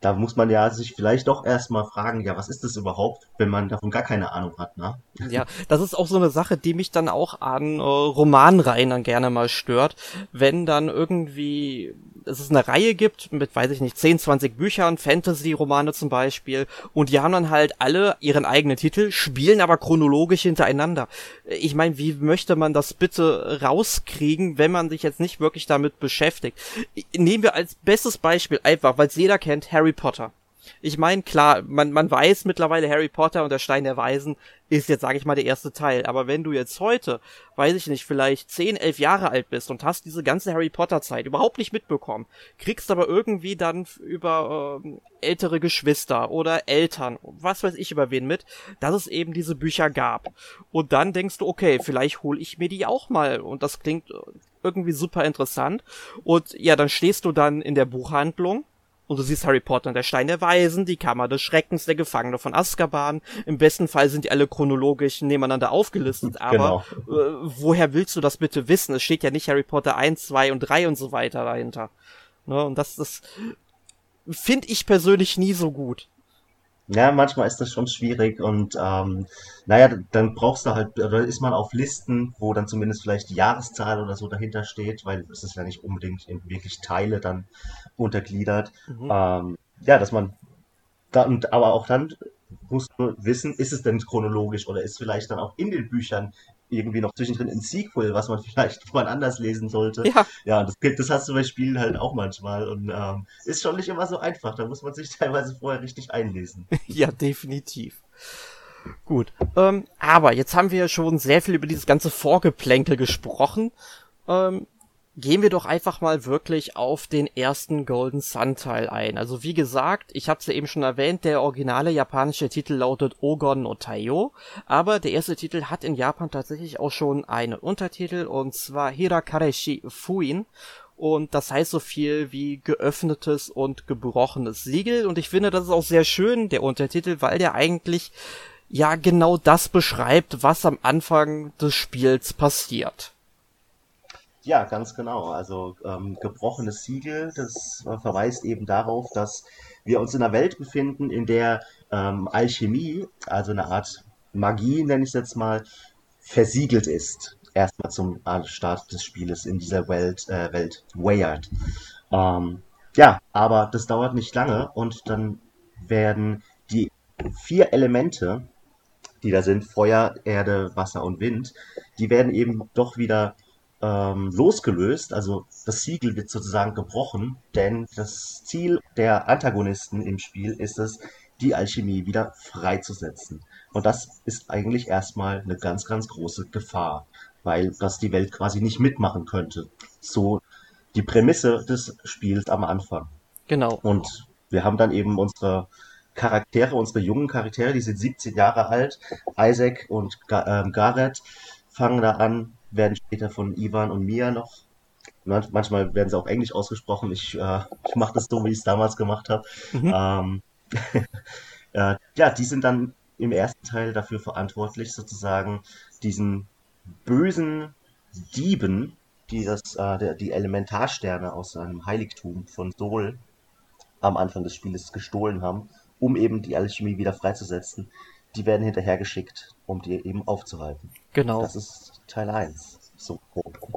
da muss man ja sich vielleicht doch erstmal fragen, ja, was ist das überhaupt, wenn man davon gar keine Ahnung hat, ne? Ja, das ist auch so eine Sache, die mich dann auch an äh, Romanreihen dann gerne mal stört, wenn dann irgendwie es ist eine Reihe gibt mit, weiß ich nicht, 10, 20 Büchern, Fantasy-Romane zum Beispiel, und die haben dann halt alle ihren eigenen Titel, spielen aber chronologisch hintereinander. Ich meine, wie möchte man das bitte rauskriegen, wenn man sich jetzt nicht wirklich damit beschäftigt? Nehmen wir als bestes Beispiel einfach, weil es jeder kennt, Harry Potter. Ich meine, klar, man, man weiß mittlerweile, Harry Potter und der Stein der Weisen ist jetzt, sage ich mal, der erste Teil. Aber wenn du jetzt heute, weiß ich nicht, vielleicht 10, 11 Jahre alt bist und hast diese ganze Harry Potter Zeit überhaupt nicht mitbekommen, kriegst aber irgendwie dann über äh, ältere Geschwister oder Eltern, was weiß ich über wen mit, dass es eben diese Bücher gab. Und dann denkst du, okay, vielleicht hole ich mir die auch mal. Und das klingt irgendwie super interessant. Und ja, dann stehst du dann in der Buchhandlung und du siehst Harry Potter und der Stein der Weisen, die Kammer des Schreckens, der Gefangene von Azkaban. Im besten Fall sind die alle chronologisch nebeneinander aufgelistet, aber genau. äh, woher willst du das bitte wissen? Es steht ja nicht Harry Potter 1, 2 und 3 und so weiter dahinter. Ne? Und das, das finde ich persönlich nie so gut. Ja, manchmal ist das schon schwierig und ähm, naja, dann brauchst du halt, oder ist man auf Listen, wo dann zumindest vielleicht die Jahreszahl oder so dahinter steht, weil es ist ja nicht unbedingt in wirklich Teile dann untergliedert. Mhm. Ähm, ja, dass man dann, aber auch dann musst du wissen, ist es denn chronologisch oder ist vielleicht dann auch in den Büchern irgendwie noch zwischendrin ein Sequel, was man vielleicht mal anders lesen sollte. Ja, ja das, das hast du bei Spielen halt auch manchmal und ähm, ist schon nicht immer so einfach. Da muss man sich teilweise vorher richtig einlesen. ja, definitiv. Gut, ähm, aber jetzt haben wir ja schon sehr viel über dieses ganze Vorgeplänkel gesprochen. Ähm, gehen wir doch einfach mal wirklich auf den ersten Golden Sun Teil ein. Also wie gesagt, ich habe ja eben schon erwähnt, der originale japanische Titel lautet Ogon no Taiyo, aber der erste Titel hat in Japan tatsächlich auch schon einen Untertitel und zwar Hirakareshi Fuin und das heißt so viel wie geöffnetes und gebrochenes Siegel und ich finde, das ist auch sehr schön, der Untertitel, weil der eigentlich ja genau das beschreibt, was am Anfang des Spiels passiert. Ja, ganz genau. Also ähm, gebrochenes Siegel, das äh, verweist eben darauf, dass wir uns in einer Welt befinden, in der ähm, Alchemie, also eine Art Magie, nenne ich es jetzt mal, versiegelt ist. Erstmal zum Start des Spieles in dieser Welt, äh, Welt Wayard. Ähm, ja, aber das dauert nicht lange und dann werden die vier Elemente, die da sind, Feuer, Erde, Wasser und Wind, die werden eben doch wieder ähm, losgelöst, also das Siegel wird sozusagen gebrochen, denn das Ziel der Antagonisten im Spiel ist es, die Alchemie wieder freizusetzen. Und das ist eigentlich erstmal eine ganz, ganz große Gefahr, weil das die Welt quasi nicht mitmachen könnte. So die Prämisse des Spiels am Anfang. Genau. Und wir haben dann eben unsere Charaktere, unsere jungen Charaktere, die sind 17 Jahre alt. Isaac und ähm, Garrett fangen da an, werden später von Ivan und Mia noch, manchmal werden sie auch englisch ausgesprochen. Ich, äh, ich mache das so, wie ich es damals gemacht habe. Mhm. Ähm, äh, ja, die sind dann im ersten Teil dafür verantwortlich, sozusagen diesen bösen Dieben, die das, äh, der, die Elementarsterne aus einem Heiligtum von Sol am Anfang des Spieles gestohlen haben, um eben die Alchemie wieder freizusetzen. Die werden hinterhergeschickt, um die eben aufzuhalten. Genau. Das ist Teil 1. So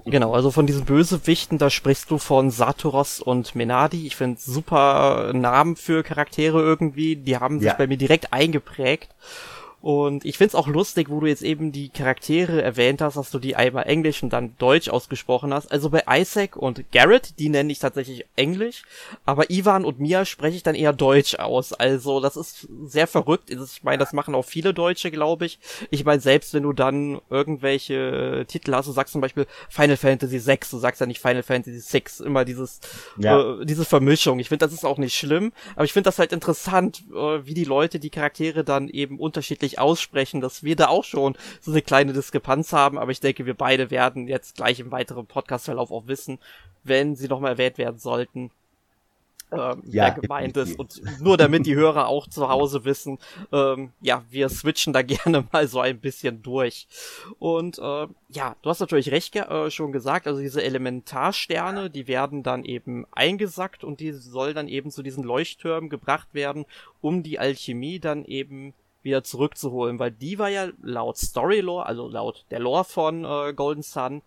Genau, also von diesen Bösewichten, da sprichst du von Saturos und Menadi. Ich finde super Namen für Charaktere irgendwie. Die haben sich ja. bei mir direkt eingeprägt. Und ich find's auch lustig, wo du jetzt eben die Charaktere erwähnt hast, dass du die einmal Englisch und dann Deutsch ausgesprochen hast. Also bei Isaac und Garrett, die nenne ich tatsächlich Englisch, aber Ivan und Mia spreche ich dann eher Deutsch aus. Also das ist sehr verrückt. Ich meine, das machen auch viele Deutsche, glaube ich. Ich meine, selbst wenn du dann irgendwelche Titel hast, du sagst zum Beispiel Final Fantasy VI, du sagst ja nicht Final Fantasy VI, immer dieses, ja. äh, diese Vermischung. Ich finde, das ist auch nicht schlimm, aber ich finde das halt interessant, äh, wie die Leute die Charaktere dann eben unterschiedlich richtig aussprechen, dass wir da auch schon so eine kleine Diskrepanz haben, aber ich denke, wir beide werden jetzt gleich im weiteren Podcastverlauf auch wissen, wenn sie nochmal erwähnt werden sollten, ähm, ja, wer gemeint ist. Und nur damit die Hörer auch zu Hause wissen, ähm, ja, wir switchen da gerne mal so ein bisschen durch. Und äh, ja, du hast natürlich recht ge äh, schon gesagt, also diese Elementarsterne, die werden dann eben eingesackt und die soll dann eben zu diesen Leuchttürmen gebracht werden, um die Alchemie dann eben wieder zurückzuholen, weil die war ja laut Storylore, also laut der Lore von äh, Golden Sun,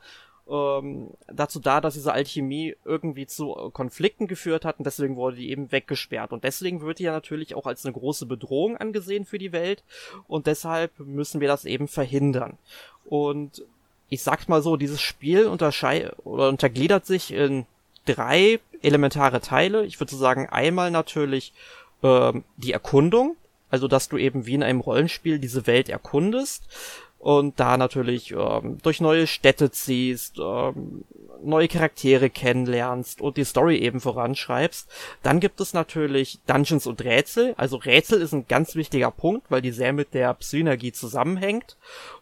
ähm, dazu da, dass diese Alchemie irgendwie zu äh, Konflikten geführt hat und deswegen wurde die eben weggesperrt. Und deswegen wird die ja natürlich auch als eine große Bedrohung angesehen für die Welt und deshalb müssen wir das eben verhindern. Und ich sag's mal so, dieses Spiel unterscheidet oder untergliedert sich in drei elementare Teile. Ich würde so sagen, einmal natürlich ähm, die Erkundung, also, dass du eben wie in einem Rollenspiel diese Welt erkundest und da natürlich ähm, durch neue Städte ziehst, ähm, neue Charaktere kennenlernst und die Story eben voranschreibst. Dann gibt es natürlich Dungeons und Rätsel. Also Rätsel ist ein ganz wichtiger Punkt, weil die sehr mit der Psynergie zusammenhängt.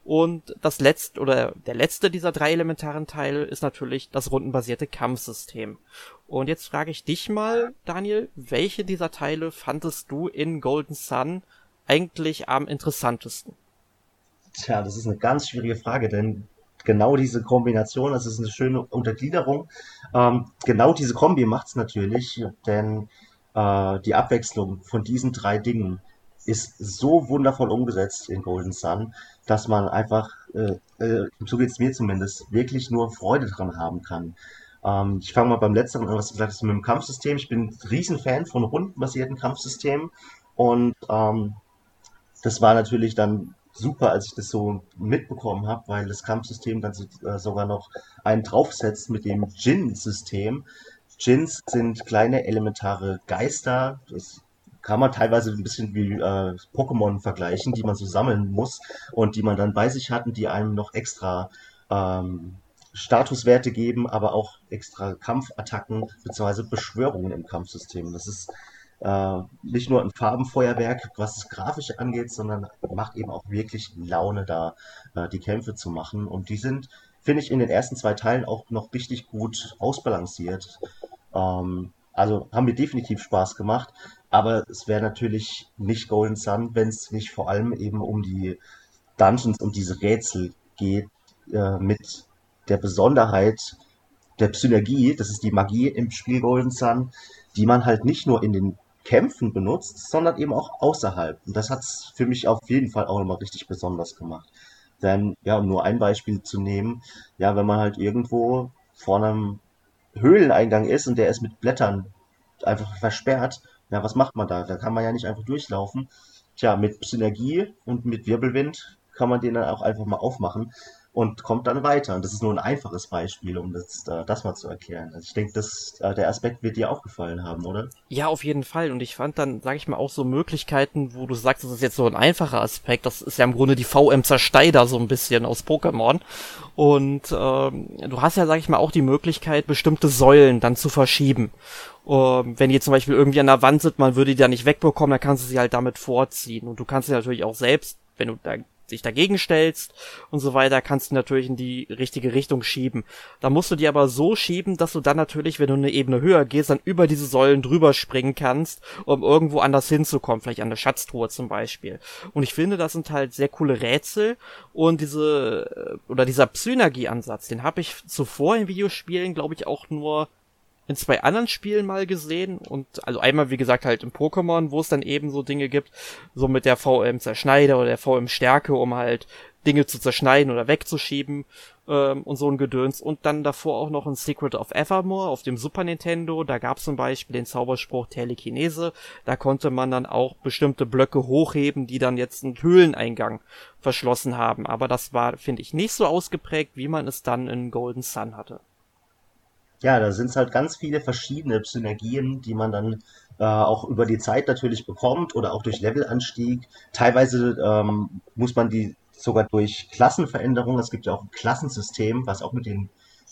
Und das letzte oder der letzte dieser drei elementaren Teile ist natürlich das rundenbasierte Kampfsystem. Und jetzt frage ich dich mal, Daniel, welche dieser Teile fandest du in Golden Sun eigentlich am interessantesten? Tja, das ist eine ganz schwierige Frage, denn genau diese Kombination, das ist eine schöne Untergliederung. Ähm, genau diese Kombi macht es natürlich, denn äh, die Abwechslung von diesen drei Dingen ist so wundervoll umgesetzt in Golden Sun, dass man einfach, äh, äh, so geht's mir zumindest, wirklich nur Freude dran haben kann. Ähm, ich fange mal beim letzteren an, was du gesagt hast, mit dem Kampfsystem. Ich bin ein Riesenfan von rundenbasierten Kampfsystemen und ähm, das war natürlich dann super, als ich das so mitbekommen habe, weil das Kampfsystem dann so, äh, sogar noch einen draufsetzt mit dem Jin-System. Jins sind kleine elementare Geister. Das kann man teilweise ein bisschen wie äh, Pokémon vergleichen, die man so sammeln muss und die man dann bei sich hat und die einem noch extra ähm, Statuswerte geben, aber auch extra Kampfattacken bzw. Beschwörungen im Kampfsystem. Das ist äh, nicht nur ein Farbenfeuerwerk, was das Grafische angeht, sondern macht eben auch wirklich Laune da, äh, die Kämpfe zu machen. Und die sind, finde ich, in den ersten zwei Teilen auch noch richtig gut ausbalanciert. Ähm, also haben mir definitiv Spaß gemacht, aber es wäre natürlich nicht Golden Sun, wenn es nicht vor allem eben um die Dungeons, um diese Rätsel geht, äh, mit der Besonderheit der Synergie, das ist die Magie im Spiel Golden Sun, die man halt nicht nur in den Kämpfen benutzt, sondern eben auch außerhalb. Und das hat es für mich auf jeden Fall auch nochmal richtig besonders gemacht. Denn, ja, um nur ein Beispiel zu nehmen, ja, wenn man halt irgendwo vor einem Höhleneingang ist und der ist mit Blättern einfach versperrt, ja, was macht man da? Da kann man ja nicht einfach durchlaufen. Tja, mit Synergie und mit Wirbelwind kann man den dann auch einfach mal aufmachen und kommt dann weiter. Und das ist nur ein einfaches Beispiel, um das, äh, das mal zu erklären. Also ich denke, das, äh, der Aspekt wird dir auch gefallen haben, oder? Ja, auf jeden Fall. Und ich fand dann, sage ich mal, auch so Möglichkeiten, wo du sagst, das ist jetzt so ein einfacher Aspekt. Das ist ja im Grunde die VM Zersteider so ein bisschen aus Pokémon. Und ähm, du hast ja, sag ich mal, auch die Möglichkeit, bestimmte Säulen dann zu verschieben. Ähm, wenn die zum Beispiel irgendwie an der Wand sind, man würde die da nicht wegbekommen, dann kannst du sie halt damit vorziehen. Und du kannst sie natürlich auch selbst, wenn du da dich dagegen stellst und so weiter, kannst du natürlich in die richtige Richtung schieben. Da musst du die aber so schieben, dass du dann natürlich, wenn du eine Ebene höher gehst, dann über diese Säulen drüber springen kannst, um irgendwo anders hinzukommen, vielleicht an der Schatztruhe zum Beispiel. Und ich finde, das sind halt sehr coole Rätsel und diese, äh, oder dieser Psynergie-Ansatz, den habe ich zuvor in Videospielen, glaube ich, auch nur in zwei anderen Spielen mal gesehen und also einmal wie gesagt halt im Pokémon, wo es dann eben so Dinge gibt, so mit der VM Zerschneider oder der VM Stärke, um halt Dinge zu zerschneiden oder wegzuschieben ähm, und so ein Gedöns. Und dann davor auch noch ein Secret of Evermore auf dem Super Nintendo, da gab es zum Beispiel den Zauberspruch Telekinese, da konnte man dann auch bestimmte Blöcke hochheben, die dann jetzt einen Höhleneingang verschlossen haben, aber das war finde ich nicht so ausgeprägt, wie man es dann in Golden Sun hatte. Ja, da sind es halt ganz viele verschiedene Synergien, die man dann äh, auch über die Zeit natürlich bekommt oder auch durch Levelanstieg. Teilweise ähm, muss man die sogar durch Klassenveränderungen, es gibt ja auch ein Klassensystem, was auch mit den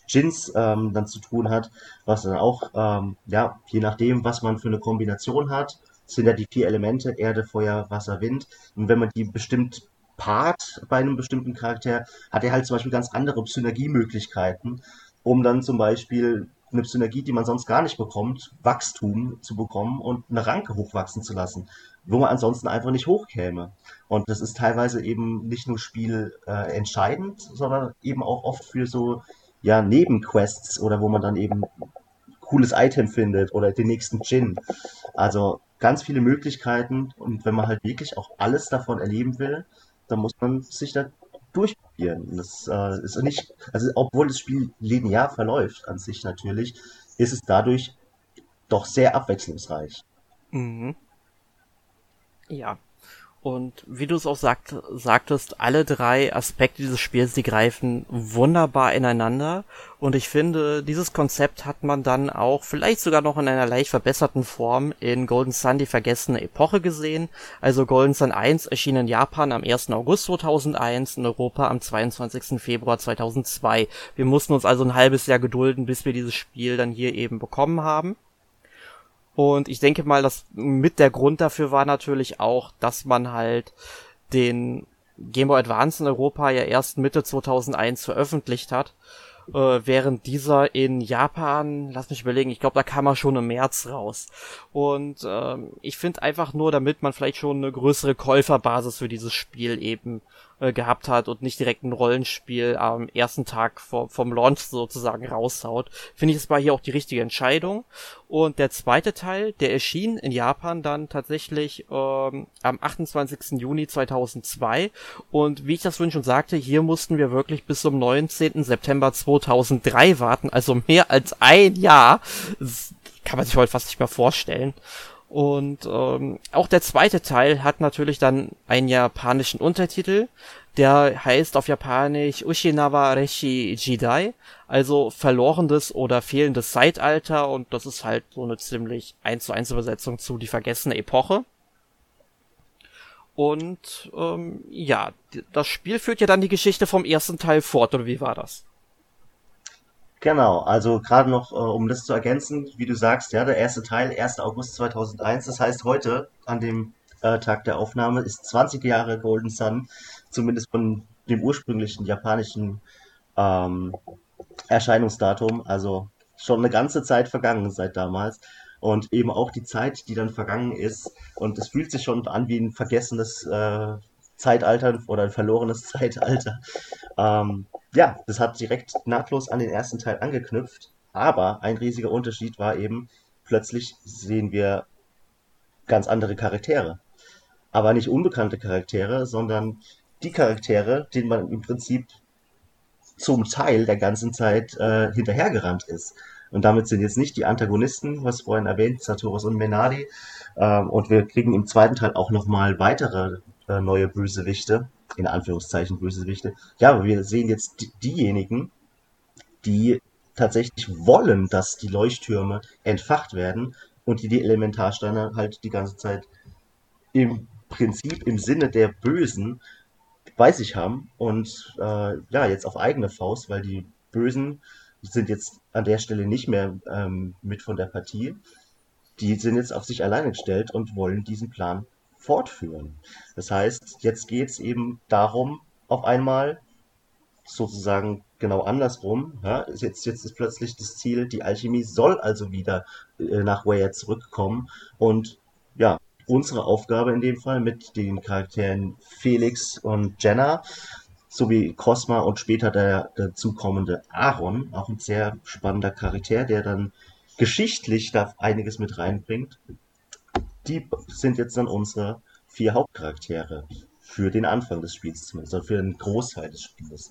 Gins ähm, dann zu tun hat, was dann auch, ähm, ja, je nachdem, was man für eine Kombination hat, sind ja die vier Elemente, Erde, Feuer, Wasser, Wind. Und wenn man die bestimmt paart bei einem bestimmten Charakter, hat er halt zum Beispiel ganz andere Synergiemöglichkeiten um dann zum Beispiel eine Synergie, die man sonst gar nicht bekommt, Wachstum zu bekommen und eine Ranke hochwachsen zu lassen, wo man ansonsten einfach nicht hochkäme. Und das ist teilweise eben nicht nur Spiel äh, sondern eben auch oft für so ja Nebenquests oder wo man dann eben cooles Item findet oder den nächsten Gin. Also ganz viele Möglichkeiten und wenn man halt wirklich auch alles davon erleben will, dann muss man sich da durchprobieren. Das äh, ist nicht, also obwohl das Spiel linear verläuft an sich natürlich, ist es dadurch doch sehr abwechslungsreich. Mhm. Ja, und wie du es auch sagt, sagtest, alle drei Aspekte dieses Spiels, die greifen wunderbar ineinander. Und ich finde, dieses Konzept hat man dann auch vielleicht sogar noch in einer leicht verbesserten Form in Golden Sun die vergessene Epoche gesehen. Also Golden Sun 1 erschien in Japan am 1. August 2001, in Europa am 22. Februar 2002. Wir mussten uns also ein halbes Jahr gedulden, bis wir dieses Spiel dann hier eben bekommen haben. Und ich denke mal, dass mit der Grund dafür war natürlich auch, dass man halt den Game Boy Advance in Europa ja erst Mitte 2001 veröffentlicht hat, äh, während dieser in Japan, lass mich überlegen, ich glaube, da kam er schon im März raus. Und ähm, ich finde einfach nur, damit man vielleicht schon eine größere Käuferbasis für dieses Spiel eben äh, gehabt hat und nicht direkt ein Rollenspiel am ersten Tag vor, vom Launch sozusagen raushaut, finde ich, es war hier auch die richtige Entscheidung. Und der zweite Teil, der erschien in Japan dann tatsächlich ähm, am 28. Juni 2002. Und wie ich das vorhin schon sagte, hier mussten wir wirklich bis zum 19. September 2003 warten, also mehr als ein Jahr. Das kann man sich heute fast nicht mehr vorstellen. Und ähm, auch der zweite Teil hat natürlich dann einen japanischen Untertitel, der heißt auf Japanisch Ushinawa Reshi Jidai, also verlorenes oder fehlendes Zeitalter und das ist halt so eine ziemlich eins zu eins Übersetzung zu die vergessene Epoche. Und ähm, ja, das Spiel führt ja dann die Geschichte vom ersten Teil fort, oder wie war das? Genau, also gerade noch, äh, um das zu ergänzen, wie du sagst, ja, der erste Teil, 1. August 2001, das heißt heute, an dem äh, Tag der Aufnahme, ist 20 Jahre Golden Sun, zumindest von dem ursprünglichen japanischen ähm, Erscheinungsdatum, also schon eine ganze Zeit vergangen seit damals und eben auch die Zeit, die dann vergangen ist und es fühlt sich schon an wie ein vergessenes äh, Zeitalter oder ein verlorenes Zeitalter. Ähm, ja, das hat direkt nahtlos an den ersten Teil angeknüpft. Aber ein riesiger Unterschied war eben, plötzlich sehen wir ganz andere Charaktere. Aber nicht unbekannte Charaktere, sondern die Charaktere, denen man im Prinzip zum Teil der ganzen Zeit äh, hinterhergerannt ist. Und damit sind jetzt nicht die Antagonisten, was vorhin erwähnt, Satoros und Menadi. Ähm, und wir kriegen im zweiten Teil auch nochmal weitere äh, neue Bösewichte, in Anführungszeichen Bösewichte. Ja, aber wir sehen jetzt diejenigen, die tatsächlich wollen, dass die Leuchttürme entfacht werden und die die Elementarsteine halt die ganze Zeit im Prinzip im Sinne der Bösen bei sich haben und äh, ja, jetzt auf eigene Faust, weil die Bösen sind jetzt an der Stelle nicht mehr ähm, mit von der Partie. Die sind jetzt auf sich alleine gestellt und wollen diesen Plan fortführen. Das heißt, jetzt geht es eben darum, auf einmal sozusagen genau andersrum. Ja, jetzt, jetzt ist plötzlich das Ziel, die Alchemie soll also wieder äh, nach Waya zurückkommen. Und ja, unsere Aufgabe in dem Fall mit den Charakteren Felix und Jenna sowie Cosma und später der dazukommende Aaron, auch ein sehr spannender Charakter, der dann geschichtlich da einiges mit reinbringt die sind jetzt dann unsere vier Hauptcharaktere für den Anfang des Spiels zumindest, oder für den Großteil des Spiels.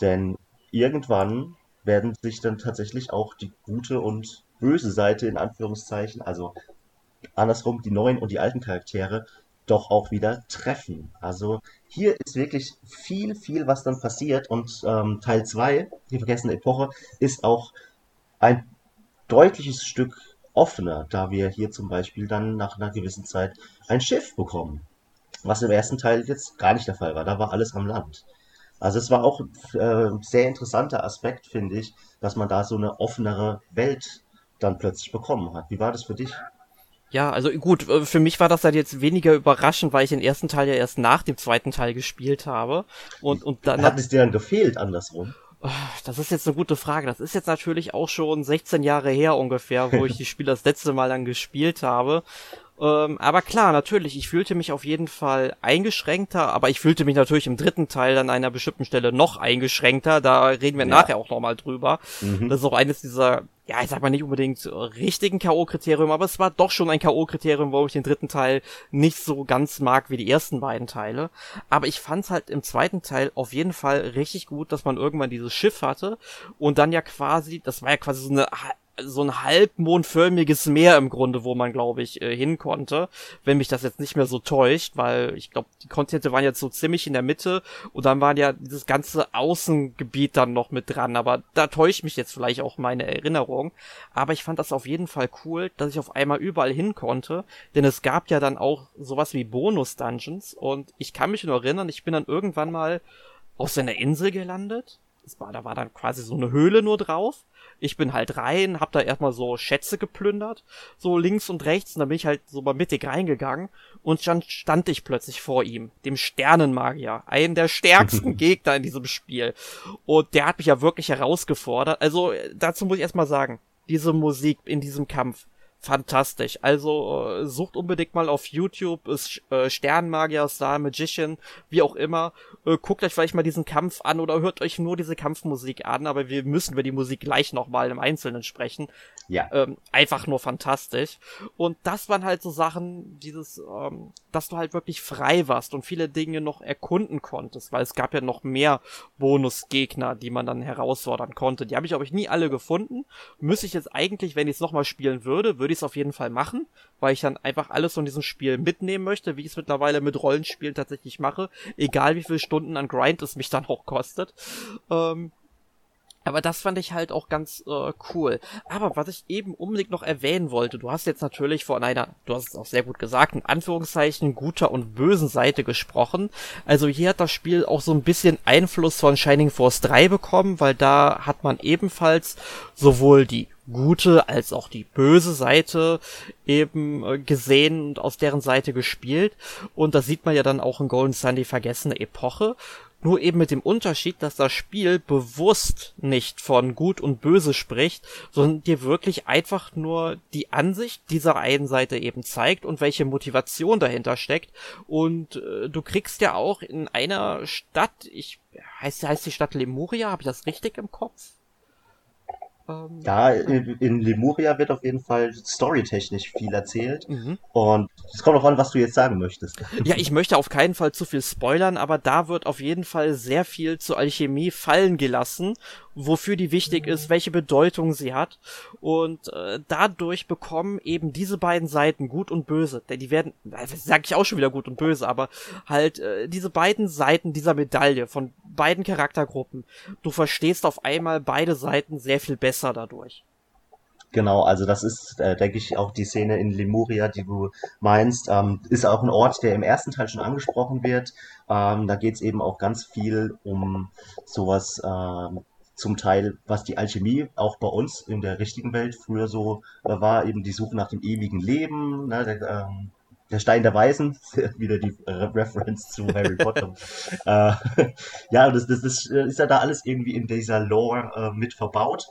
Denn irgendwann werden sich dann tatsächlich auch die gute und böse Seite in Anführungszeichen, also andersrum die neuen und die alten Charaktere, doch auch wieder treffen. Also hier ist wirklich viel, viel, was dann passiert und ähm, Teil 2, die vergessene Epoche, ist auch ein deutliches Stück offener, da wir hier zum Beispiel dann nach einer gewissen Zeit ein Schiff bekommen. Was im ersten Teil jetzt gar nicht der Fall war. Da war alles am Land. Also es war auch ein äh, sehr interessanter Aspekt, finde ich, dass man da so eine offenere Welt dann plötzlich bekommen hat. Wie war das für dich? Ja, also gut, äh, für mich war das halt jetzt weniger überraschend, weil ich den ersten Teil ja erst nach dem zweiten Teil gespielt habe. Und, und dann hat es dir dann gefehlt andersrum? Das ist jetzt eine gute Frage. Das ist jetzt natürlich auch schon 16 Jahre her ungefähr, wo ich die Spiele das letzte Mal dann gespielt habe. Ähm, aber klar, natürlich, ich fühlte mich auf jeden Fall eingeschränkter, aber ich fühlte mich natürlich im dritten Teil an einer bestimmten Stelle noch eingeschränkter. Da reden wir ja. nachher auch nochmal drüber. Mhm. Das ist auch eines dieser ja, ich sag mal nicht unbedingt richtigen K.O.-Kriterium, aber es war doch schon ein K.O.-Kriterium, wo ich den dritten Teil nicht so ganz mag wie die ersten beiden Teile. Aber ich fand's halt im zweiten Teil auf jeden Fall richtig gut, dass man irgendwann dieses Schiff hatte und dann ja quasi, das war ja quasi so eine so ein halbmondförmiges Meer im Grunde, wo man, glaube ich, äh, hin konnte, wenn mich das jetzt nicht mehr so täuscht, weil ich glaube, die Kontinente waren jetzt so ziemlich in der Mitte und dann war ja dieses ganze Außengebiet dann noch mit dran, aber da täuscht mich jetzt vielleicht auch meine Erinnerung. Aber ich fand das auf jeden Fall cool, dass ich auf einmal überall hin konnte, denn es gab ja dann auch sowas wie Bonus-Dungeons und ich kann mich nur erinnern, ich bin dann irgendwann mal auf seiner Insel gelandet. Das war, da war dann quasi so eine Höhle nur drauf ich bin halt rein, hab da erstmal so Schätze geplündert, so links und rechts, und dann bin ich halt so mal mittig reingegangen und dann stand ich plötzlich vor ihm, dem Sternenmagier, einen der stärksten Gegner in diesem Spiel. Und der hat mich ja wirklich herausgefordert. Also dazu muss ich erstmal sagen, diese Musik in diesem Kampf fantastisch. Also äh, sucht unbedingt mal auf YouTube ist äh, Sternmagier, Star Magician, wie auch immer. Äh, guckt euch vielleicht mal diesen Kampf an oder hört euch nur diese Kampfmusik an, aber wir müssen über die Musik gleich nochmal im Einzelnen sprechen. Ja. Ähm, einfach nur fantastisch. Und das waren halt so Sachen, dieses, ähm, dass du halt wirklich frei warst und viele Dinge noch erkunden konntest, weil es gab ja noch mehr Bonusgegner, die man dann herausfordern konnte. Die habe ich, glaube ich, nie alle gefunden. Müsste ich jetzt eigentlich, wenn ich es nochmal spielen würde, würde ich es auf jeden Fall machen, weil ich dann einfach alles von diesem Spiel mitnehmen möchte, wie ich es mittlerweile mit Rollenspielen tatsächlich mache, egal wie viele Stunden an Grind es mich dann auch kostet. Ähm, aber das fand ich halt auch ganz äh, cool. Aber was ich eben unbedingt noch erwähnen wollte, du hast jetzt natürlich von einer, du hast es auch sehr gut gesagt, in Anführungszeichen guter und bösen Seite gesprochen. Also hier hat das Spiel auch so ein bisschen Einfluss von Shining Force 3 bekommen, weil da hat man ebenfalls sowohl die gute als auch die böse Seite eben äh, gesehen und aus deren Seite gespielt. Und das sieht man ja dann auch in Golden Sun die vergessene Epoche. Nur eben mit dem Unterschied, dass das Spiel bewusst nicht von gut und böse spricht, sondern dir wirklich einfach nur die Ansicht dieser einen Seite eben zeigt und welche Motivation dahinter steckt. Und äh, du kriegst ja auch in einer Stadt, ich heißt, heißt die Stadt Lemuria, habe ich das richtig im Kopf? Ähm, ja, in, in, Lemuria wird auf jeden Fall storytechnisch viel erzählt. Mhm. Und es kommt auch an, was du jetzt sagen möchtest. Ja, ich möchte auf keinen Fall zu viel spoilern, aber da wird auf jeden Fall sehr viel zur Alchemie fallen gelassen wofür die wichtig ist, welche Bedeutung sie hat. Und äh, dadurch bekommen eben diese beiden Seiten, gut und böse, denn die werden, äh, sag ich auch schon wieder gut und böse, aber halt äh, diese beiden Seiten dieser Medaille von beiden Charaktergruppen, du verstehst auf einmal beide Seiten sehr viel besser dadurch. Genau, also das ist, äh, denke ich, auch die Szene in Lemuria, die du meinst, ähm, ist auch ein Ort, der im ersten Teil schon angesprochen wird. Ähm, da geht es eben auch ganz viel um sowas, ähm, zum Teil, was die Alchemie auch bei uns in der richtigen Welt früher so äh, war, eben die Suche nach dem ewigen Leben, ne, der, ähm, der Stein der Weisen, wieder die äh, Reference zu Harry Potter. äh, ja, das, das, das ist ja da alles irgendwie in dieser Lore äh, mit verbaut.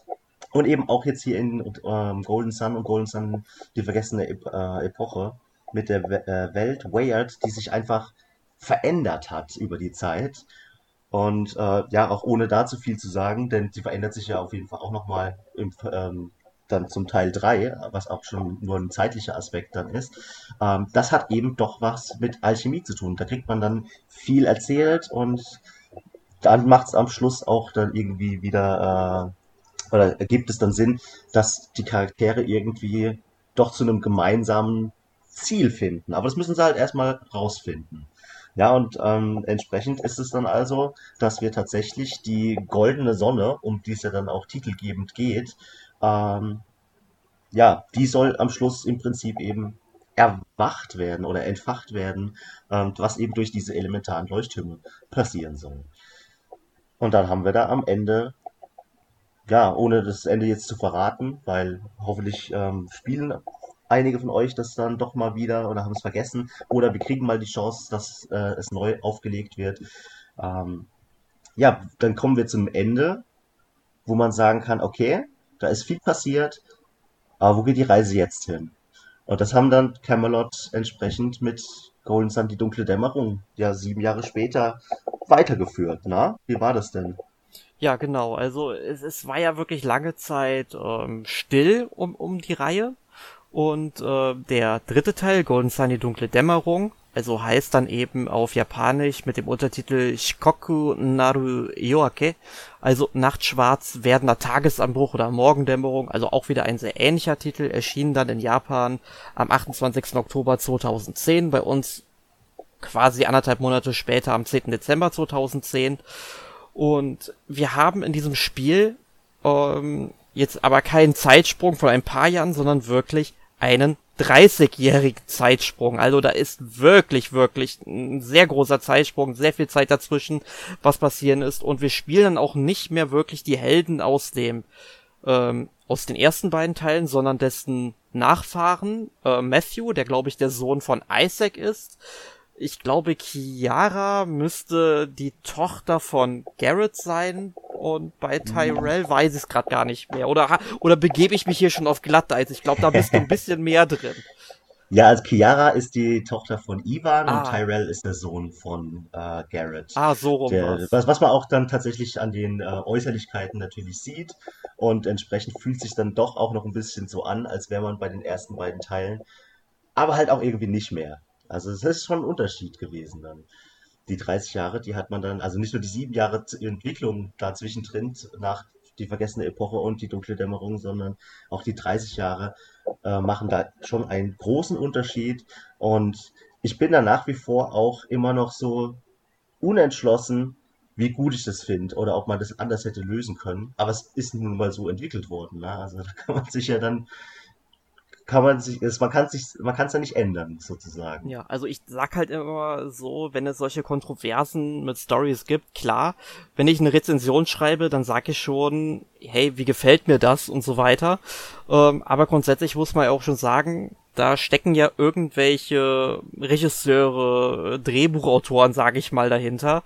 Und eben auch jetzt hier in ähm, Golden Sun und Golden Sun die vergessene Ep äh, Epoche mit der We äh, Welt Weird, die sich einfach verändert hat über die Zeit und äh, ja, auch ohne da zu viel zu sagen, denn sie verändert sich ja auf jeden Fall auch nochmal ähm, dann zum Teil 3, was auch schon nur ein zeitlicher Aspekt dann ist. Ähm, das hat eben doch was mit Alchemie zu tun. Da kriegt man dann viel erzählt und dann macht es am Schluss auch dann irgendwie wieder, äh, oder ergibt es dann Sinn, dass die Charaktere irgendwie doch zu einem gemeinsamen Ziel finden. Aber das müssen sie halt erstmal rausfinden. Ja, und ähm, entsprechend ist es dann also, dass wir tatsächlich die goldene Sonne, um die es ja dann auch titelgebend geht, ähm, ja, die soll am Schluss im Prinzip eben erwacht werden oder entfacht werden, ähm, was eben durch diese elementaren Leuchttürme passieren soll. Und dann haben wir da am Ende, ja, ohne das Ende jetzt zu verraten, weil hoffentlich ähm, spielen einige von euch das dann doch mal wieder oder haben es vergessen oder wir kriegen mal die Chance, dass äh, es neu aufgelegt wird. Ähm, ja, dann kommen wir zum Ende, wo man sagen kann, okay, da ist viel passiert, aber wo geht die Reise jetzt hin? Und das haben dann Camelot entsprechend mit Golden Sun, die dunkle Dämmerung, ja sieben Jahre später weitergeführt. Na, wie war das denn? Ja, genau. Also es, es war ja wirklich lange Zeit ähm, still um, um die Reihe. Und äh, der dritte Teil, Golden Sun, die dunkle Dämmerung, also heißt dann eben auf Japanisch mit dem Untertitel Shikoku Naru Yoake, also Nachtschwarz, werdender Tagesanbruch oder Morgendämmerung, also auch wieder ein sehr ähnlicher Titel, erschien dann in Japan am 28. Oktober 2010, bei uns quasi anderthalb Monate später am 10. Dezember 2010. Und wir haben in diesem Spiel ähm, jetzt aber keinen Zeitsprung von ein paar Jahren, sondern wirklich einen 30-jährigen Zeitsprung. Also da ist wirklich, wirklich ein sehr großer Zeitsprung, sehr viel Zeit dazwischen, was passieren ist. Und wir spielen dann auch nicht mehr wirklich die Helden aus dem, ähm, aus den ersten beiden Teilen, sondern dessen Nachfahren, äh, Matthew, der glaube ich der Sohn von Isaac ist, Ich glaube, Kiara müsste die Tochter von Garrett sein und bei Tyrell weiß ich es gerade gar nicht mehr. Oder, oder begebe ich mich hier schon auf Glatteis? Ich glaube, da bist du ein bisschen mehr drin. Ja, also Chiara ist die Tochter von Ivan ah. und Tyrell ist der Sohn von äh, Garrett. Ah, so rum der, was. was man auch dann tatsächlich an den äh, Äußerlichkeiten natürlich sieht und entsprechend fühlt sich dann doch auch noch ein bisschen so an, als wäre man bei den ersten beiden Teilen, aber halt auch irgendwie nicht mehr. Also es ist schon ein Unterschied gewesen dann. Die 30 Jahre, die hat man dann, also nicht nur die sieben Jahre Entwicklung dazwischen drin nach die vergessene Epoche und die dunkle Dämmerung, sondern auch die 30 Jahre äh, machen da schon einen großen Unterschied. Und ich bin da nach wie vor auch immer noch so unentschlossen, wie gut ich das finde oder ob man das anders hätte lösen können. Aber es ist nun mal so entwickelt worden. Ne? Also da kann man sich ja dann kann man sich, man kann sich, man kann es ja nicht ändern, sozusagen. Ja, also ich sag halt immer so, wenn es solche Kontroversen mit Stories gibt, klar, wenn ich eine Rezension schreibe, dann sag ich schon, hey, wie gefällt mir das und so weiter. Ähm, aber grundsätzlich muss man ja auch schon sagen, da stecken ja irgendwelche Regisseure, Drehbuchautoren, sage ich mal, dahinter,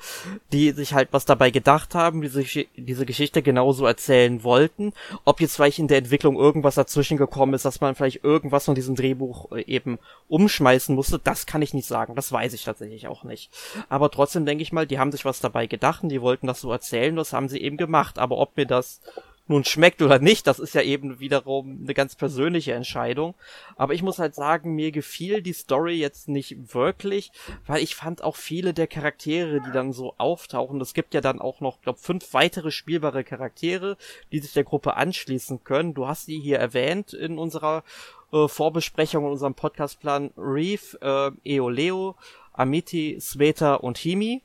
die sich halt was dabei gedacht haben, die sich diese Geschichte genauso erzählen wollten. Ob jetzt vielleicht in der Entwicklung irgendwas dazwischen gekommen ist, dass man vielleicht irgendwas von diesem Drehbuch äh, eben umschmeißen musste, das kann ich nicht sagen. Das weiß ich tatsächlich auch nicht. Aber trotzdem denke ich mal, die haben sich was dabei gedacht und die wollten das so erzählen, das haben sie eben gemacht. Aber ob mir das nun schmeckt oder nicht, das ist ja eben wiederum eine ganz persönliche Entscheidung. Aber ich muss halt sagen, mir gefiel die Story jetzt nicht wirklich, weil ich fand auch viele der Charaktere, die dann so auftauchen, es gibt ja dann auch noch, glaube fünf weitere spielbare Charaktere, die sich der Gruppe anschließen können. Du hast die hier erwähnt in unserer äh, Vorbesprechung in unserem Podcastplan Reef, äh, Eoleo, Amiti, Sveta und Himi.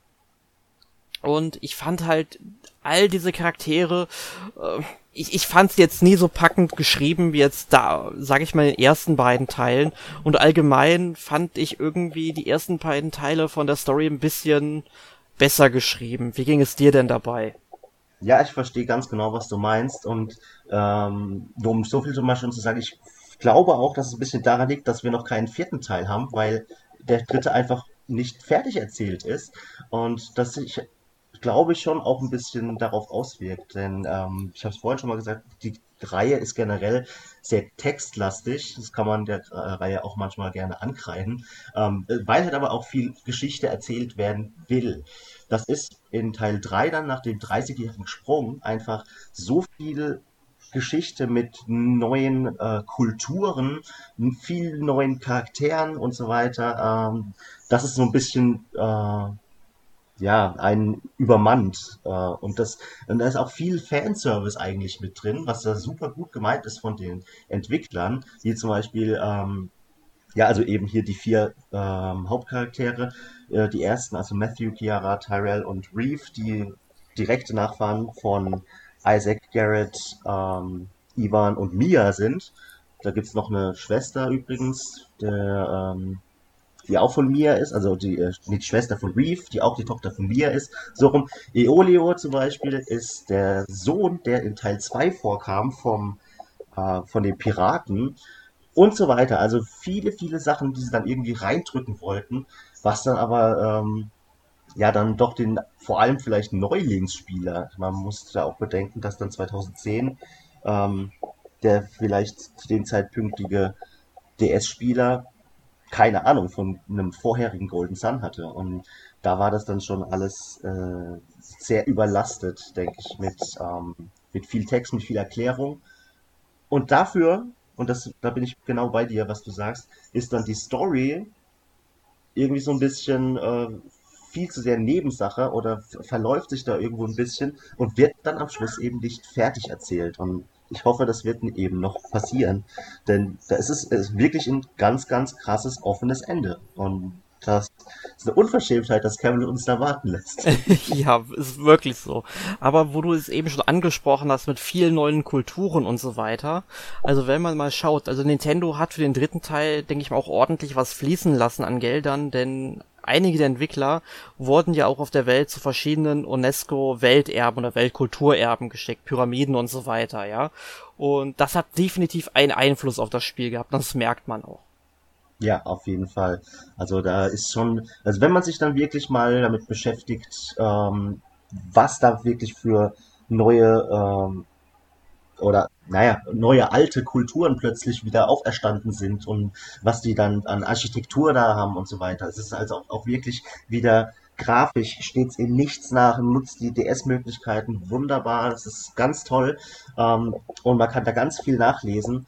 Und ich fand halt all diese Charaktere, äh, ich, ich fand jetzt nie so packend geschrieben wie jetzt da, sag ich mal, in den ersten beiden Teilen. Und allgemein fand ich irgendwie die ersten beiden Teile von der Story ein bisschen besser geschrieben. Wie ging es dir denn dabei? Ja, ich verstehe ganz genau, was du meinst. Und ähm, um so viel zum Beispiel zu sagen, ich glaube auch, dass es ein bisschen daran liegt, dass wir noch keinen vierten Teil haben, weil der dritte einfach nicht fertig erzählt ist. Und dass ich glaube ich, schon auch ein bisschen darauf auswirkt. Denn ähm, ich habe es vorhin schon mal gesagt, die Reihe ist generell sehr textlastig. Das kann man der äh, Reihe auch manchmal gerne ankreiden, ähm, weil halt aber auch viel Geschichte erzählt werden will. Das ist in Teil 3 dann nach dem 30-jährigen Sprung einfach so viel Geschichte mit neuen äh, Kulturen, vielen neuen Charakteren und so weiter. Ähm, das ist so ein bisschen äh, ja, einen übermannt. Äh, und, das, und da ist auch viel Fanservice eigentlich mit drin, was da super gut gemeint ist von den Entwicklern, wie zum Beispiel, ähm, ja, also eben hier die vier ähm, Hauptcharaktere, äh, die ersten, also Matthew, Kiara, Tyrell und Reeve, die direkte Nachfahren von Isaac, Garrett, ähm, Ivan und Mia sind. Da gibt's noch eine Schwester übrigens, der ähm, die auch von Mia ist, also die, äh, die Schwester von Reeve, die auch die Tochter von Mia ist. So rum. Eolio zum Beispiel ist der Sohn, der in Teil 2 vorkam, vom, äh, von den Piraten und so weiter. Also viele, viele Sachen, die sie dann irgendwie reindrücken wollten, was dann aber ähm, ja dann doch den vor allem vielleicht Neulingsspieler, man muss da auch bedenken, dass dann 2010 ähm, der vielleicht zu dem zeitpünktige DS-Spieler keine Ahnung von einem vorherigen Golden Sun hatte. Und da war das dann schon alles äh, sehr überlastet, denke ich, mit, ähm, mit viel Text, mit viel Erklärung. Und dafür, und das, da bin ich genau bei dir, was du sagst, ist dann die Story irgendwie so ein bisschen äh, viel zu sehr Nebensache oder verläuft sich da irgendwo ein bisschen und wird dann am Schluss eben nicht fertig erzählt. Und ich hoffe, das wird eben noch passieren. Denn da ist es ist wirklich ein ganz, ganz krasses, offenes Ende. Und das ist eine Unverschämtheit, dass Cameron uns da warten lässt. ja, ist wirklich so. Aber wo du es eben schon angesprochen hast mit vielen neuen Kulturen und so weiter. Also wenn man mal schaut, also Nintendo hat für den dritten Teil, denke ich mal, auch ordentlich was fließen lassen an Geldern, denn einige der Entwickler wurden ja auch auf der Welt zu verschiedenen UNESCO-Welterben oder Weltkulturerben geschickt, Pyramiden und so weiter, ja. Und das hat definitiv einen Einfluss auf das Spiel gehabt, das merkt man auch. Ja, auf jeden Fall. Also da ist schon, also wenn man sich dann wirklich mal damit beschäftigt, ähm, was da wirklich für neue ähm, oder naja, neue alte Kulturen plötzlich wieder auferstanden sind und was die dann an Architektur da haben und so weiter. Es ist also auch, auch wirklich wieder grafisch steht's in nichts nach, nutzt die DS-Möglichkeiten wunderbar, das ist ganz toll ähm, und man kann da ganz viel nachlesen.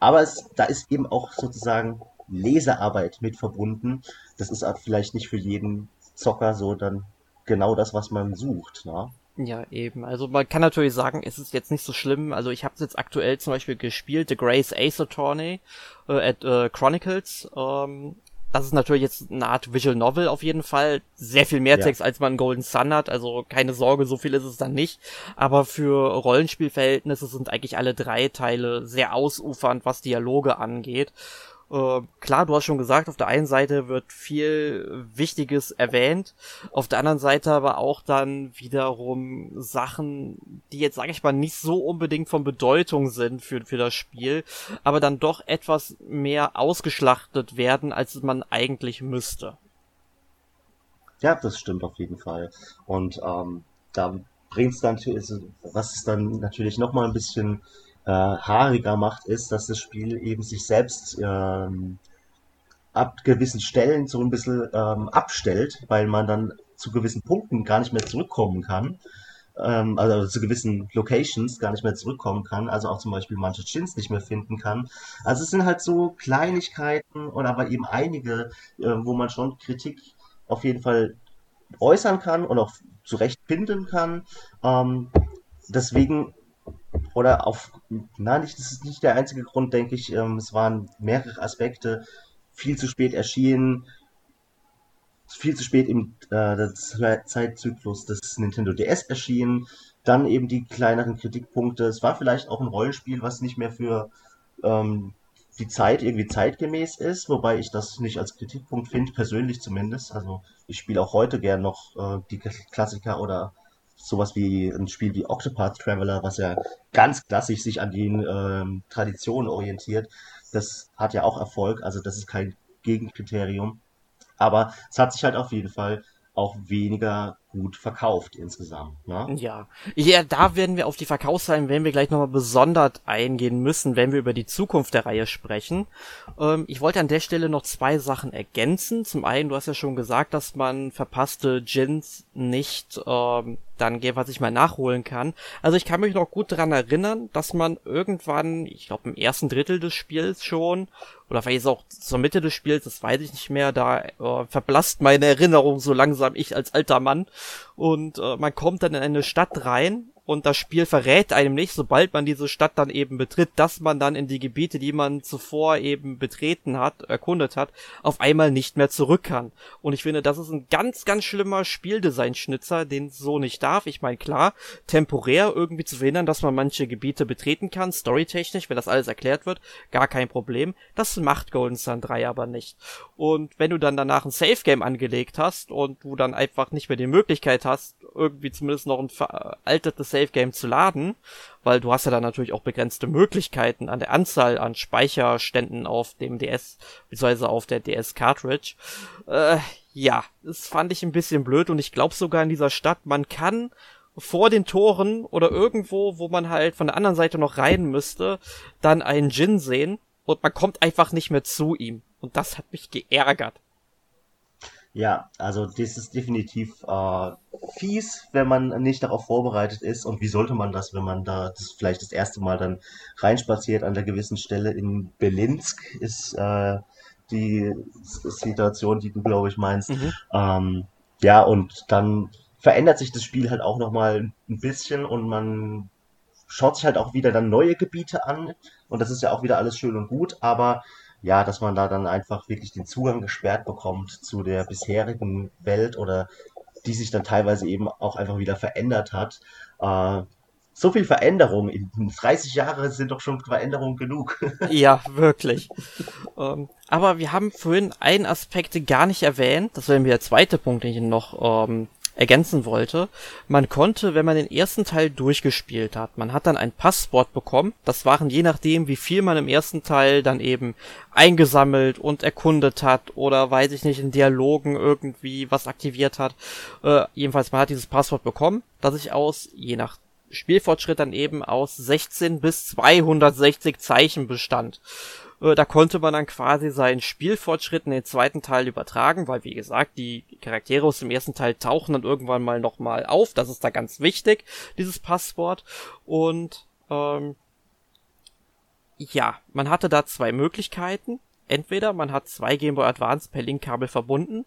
Aber es, da ist eben auch sozusagen Lesearbeit mit verbunden. Das ist vielleicht nicht für jeden Zocker so dann genau das, was man sucht. Ne? Ja, eben. Also man kann natürlich sagen, es ist jetzt nicht so schlimm. Also ich habe jetzt aktuell zum Beispiel gespielt, The Grace Ace Attorney äh, at äh, Chronicles. Ähm, das ist natürlich jetzt eine Art Visual Novel auf jeden Fall. Sehr viel mehr Text, ja. als man in Golden Sun hat. Also keine Sorge, so viel ist es dann nicht. Aber für Rollenspielverhältnisse sind eigentlich alle drei Teile sehr ausufernd, was Dialoge angeht. Äh, klar, du hast schon gesagt, auf der einen Seite wird viel Wichtiges erwähnt, auf der anderen Seite aber auch dann wiederum Sachen, die jetzt, sage ich mal, nicht so unbedingt von Bedeutung sind für, für das Spiel, aber dann doch etwas mehr ausgeschlachtet werden, als man eigentlich müsste. Ja, das stimmt auf jeden Fall. Und ähm, da bringt's dann, was es dann natürlich nochmal ein bisschen äh, haariger macht, ist, dass das Spiel eben sich selbst ähm, ab gewissen Stellen so ein bisschen ähm, abstellt, weil man dann zu gewissen Punkten gar nicht mehr zurückkommen kann. Ähm, also zu gewissen Locations gar nicht mehr zurückkommen kann, also auch zum Beispiel manche Chins nicht mehr finden kann. Also es sind halt so Kleinigkeiten oder aber eben einige, äh, wo man schon Kritik auf jeden Fall äußern kann und auch zurecht finden kann. Ähm, deswegen oder auf, na, nicht, das ist nicht der einzige Grund, denke ich. Ähm, es waren mehrere Aspekte. Viel zu spät erschienen, viel zu spät im äh, Zeitzyklus des Nintendo DS erschienen. Dann eben die kleineren Kritikpunkte. Es war vielleicht auch ein Rollenspiel, was nicht mehr für ähm, die Zeit irgendwie zeitgemäß ist, wobei ich das nicht als Kritikpunkt finde, persönlich zumindest. Also ich spiele auch heute gern noch äh, die Klassiker oder sowas wie ein Spiel wie Octopath Traveler, was ja ganz klassisch sich an den ähm, Traditionen orientiert, das hat ja auch Erfolg, also das ist kein Gegenkriterium. Aber es hat sich halt auf jeden Fall auch weniger gut verkauft insgesamt. Ne? Ja. ja, da werden wir auf die Verkaufszahlen, werden wir gleich nochmal besonders eingehen müssen, wenn wir über die Zukunft der Reihe sprechen. Ähm, ich wollte an der Stelle noch zwei Sachen ergänzen. Zum einen, du hast ja schon gesagt, dass man verpasste Gins nicht ähm, dann was ich mal nachholen kann. Also ich kann mich noch gut daran erinnern, dass man irgendwann, ich glaube im ersten Drittel des Spiels schon, oder vielleicht auch zur Mitte des Spiels, das weiß ich nicht mehr, da äh, verblasst meine Erinnerung so langsam ich als alter Mann. Und äh, man kommt dann in eine Stadt rein und das Spiel verrät einem nicht, sobald man diese Stadt dann eben betritt, dass man dann in die Gebiete, die man zuvor eben betreten hat, erkundet hat, auf einmal nicht mehr zurück kann. Und ich finde, das ist ein ganz, ganz schlimmer Spieldesign-Schnitzer, den so nicht darf. Ich meine, klar, temporär irgendwie zu verhindern, dass man manche Gebiete betreten kann, storytechnisch, wenn das alles erklärt wird, gar kein Problem. Das macht Golden Sun 3 aber nicht. Und wenn du dann danach ein Safe-Game angelegt hast und du dann einfach nicht mehr die Möglichkeit hast, irgendwie zumindest noch ein veraltetes Save Game zu laden, weil du hast ja dann natürlich auch begrenzte Möglichkeiten an der Anzahl an Speicherständen auf dem DS, beziehungsweise auf der DS Cartridge. Äh, ja, das fand ich ein bisschen blöd und ich glaube sogar in dieser Stadt, man kann vor den Toren oder irgendwo, wo man halt von der anderen Seite noch rein müsste, dann einen Jin sehen und man kommt einfach nicht mehr zu ihm. Und das hat mich geärgert. Ja, also das ist definitiv äh, fies, wenn man nicht darauf vorbereitet ist. Und wie sollte man das, wenn man da das vielleicht das erste Mal dann reinspaziert an der gewissen Stelle in Belinsk ist äh, die Situation, die du glaube ich meinst. Mhm. Ähm, ja, und dann verändert sich das Spiel halt auch nochmal ein bisschen und man schaut sich halt auch wieder dann neue Gebiete an. Und das ist ja auch wieder alles schön und gut, aber ja, dass man da dann einfach wirklich den Zugang gesperrt bekommt zu der bisherigen Welt oder die sich dann teilweise eben auch einfach wieder verändert hat. Äh, so viel Veränderung. In 30 Jahre sind doch schon Veränderungen genug. ja, wirklich. ähm, aber wir haben vorhin einen Aspekt gar nicht erwähnt. Das wäre der zweite Punkt, den ich noch ähm, ergänzen wollte. Man konnte, wenn man den ersten Teil durchgespielt hat, man hat dann ein Passwort bekommen. Das waren je nachdem, wie viel man im ersten Teil dann eben eingesammelt und erkundet hat oder weiß ich nicht, in Dialogen irgendwie was aktiviert hat. Äh, jedenfalls, man hat dieses Passwort bekommen, das sich aus, je nach Spielfortschritt dann eben aus 16 bis 260 Zeichen bestand. Äh, da konnte man dann quasi seinen Spielfortschritt in den zweiten Teil übertragen, weil wie gesagt, die Charaktere aus dem ersten Teil tauchen dann irgendwann mal nochmal auf. Das ist da ganz wichtig, dieses Passwort. Und ähm, ja, man hatte da zwei Möglichkeiten. Entweder man hat zwei Game Boy Advance per Linkkabel verbunden.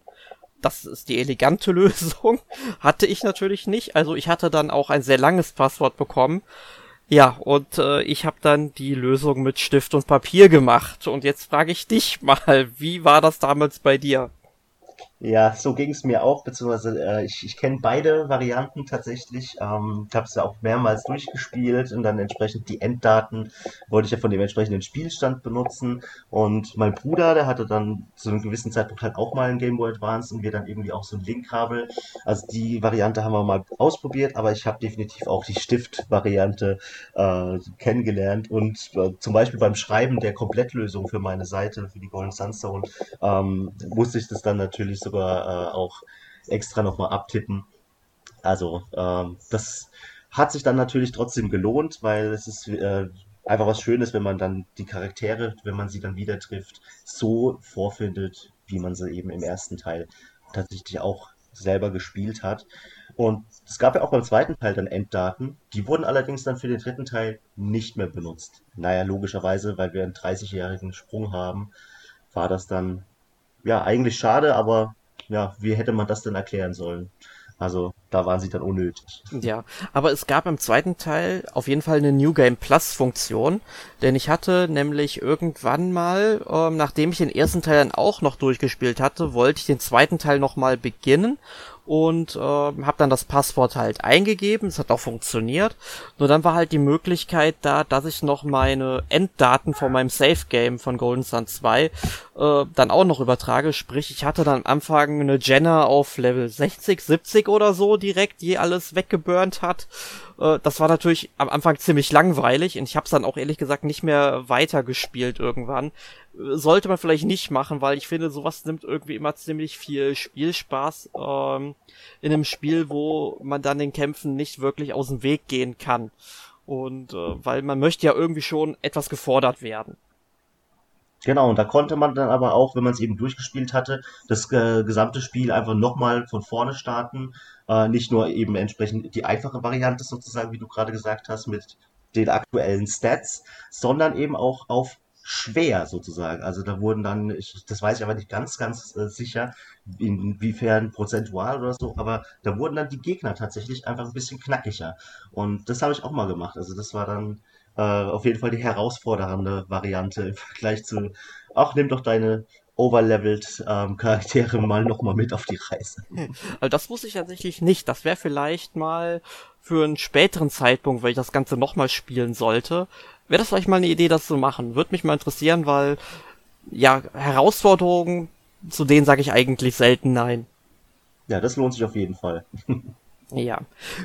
Das ist die elegante Lösung. Hatte ich natürlich nicht. Also ich hatte dann auch ein sehr langes Passwort bekommen. Ja, und äh, ich habe dann die Lösung mit Stift und Papier gemacht. Und jetzt frage ich dich mal, wie war das damals bei dir? Ja, so ging es mir auch, beziehungsweise äh, ich, ich kenne beide Varianten tatsächlich. Ähm, ich habe es ja auch mehrmals durchgespielt und dann entsprechend die Enddaten wollte ich ja von dem entsprechenden Spielstand benutzen. Und mein Bruder, der hatte dann zu einem gewissen Zeitpunkt halt auch mal ein Game Boy Advance und wir dann irgendwie auch so ein Linkkabel. Also die Variante haben wir mal ausprobiert, aber ich habe definitiv auch die Stift-Variante äh, kennengelernt und äh, zum Beispiel beim Schreiben der Komplettlösung für meine Seite, für die Golden Sunstone, ähm, musste ich das dann natürlich so sogar äh, auch extra nochmal abtippen. Also ähm, das hat sich dann natürlich trotzdem gelohnt, weil es ist äh, einfach was Schönes, wenn man dann die Charaktere, wenn man sie dann wieder trifft, so vorfindet, wie man sie eben im ersten Teil tatsächlich auch selber gespielt hat. Und es gab ja auch beim zweiten Teil dann Enddaten. Die wurden allerdings dann für den dritten Teil nicht mehr benutzt. Naja, logischerweise, weil wir einen 30-jährigen Sprung haben, war das dann ja eigentlich schade, aber ja, wie hätte man das denn erklären sollen? Also da waren sie dann unnötig. Ja, aber es gab im zweiten Teil auf jeden Fall eine New Game Plus Funktion, denn ich hatte nämlich irgendwann mal, ähm, nachdem ich den ersten Teil dann auch noch durchgespielt hatte, wollte ich den zweiten Teil nochmal beginnen und äh, habe dann das Passwort halt eingegeben. Es hat auch funktioniert. Nur dann war halt die Möglichkeit da, dass ich noch meine Enddaten von meinem Safe Game von Golden Sun 2 äh, dann auch noch übertrage. Sprich, ich hatte dann am Anfang eine Jenna auf Level 60, 70 oder so direkt, die alles weggeburnt hat. Äh, das war natürlich am Anfang ziemlich langweilig und ich habe es dann auch ehrlich gesagt nicht mehr weitergespielt irgendwann. Äh, sollte man vielleicht nicht machen, weil ich finde, sowas nimmt irgendwie immer ziemlich viel Spielspaß ähm, in einem Spiel, wo man dann den Kämpfen nicht wirklich aus dem Weg gehen kann. Und äh, weil man möchte ja irgendwie schon etwas gefordert werden. Genau, und da konnte man dann aber auch, wenn man es eben durchgespielt hatte, das äh, gesamte Spiel einfach nochmal von vorne starten. Äh, nicht nur eben entsprechend die einfache Variante sozusagen, wie du gerade gesagt hast, mit den aktuellen Stats, sondern eben auch auf schwer sozusagen. Also da wurden dann, ich, das weiß ich aber nicht ganz, ganz äh, sicher, inwiefern prozentual oder so, aber da wurden dann die Gegner tatsächlich einfach ein bisschen knackiger. Und das habe ich auch mal gemacht. Also das war dann äh, auf jeden Fall die herausfordernde Variante im Vergleich zu, ach, nimm doch deine overleveled ähm, Charaktere mal nochmal mit auf die Reise. Also das wusste ich tatsächlich nicht. Das wäre vielleicht mal für einen späteren Zeitpunkt, wenn ich das Ganze nochmal spielen sollte, wäre das vielleicht mal eine Idee, das zu machen. Würde mich mal interessieren, weil ja, Herausforderungen, zu denen sage ich eigentlich selten nein. Ja, das lohnt sich auf jeden Fall. Ja,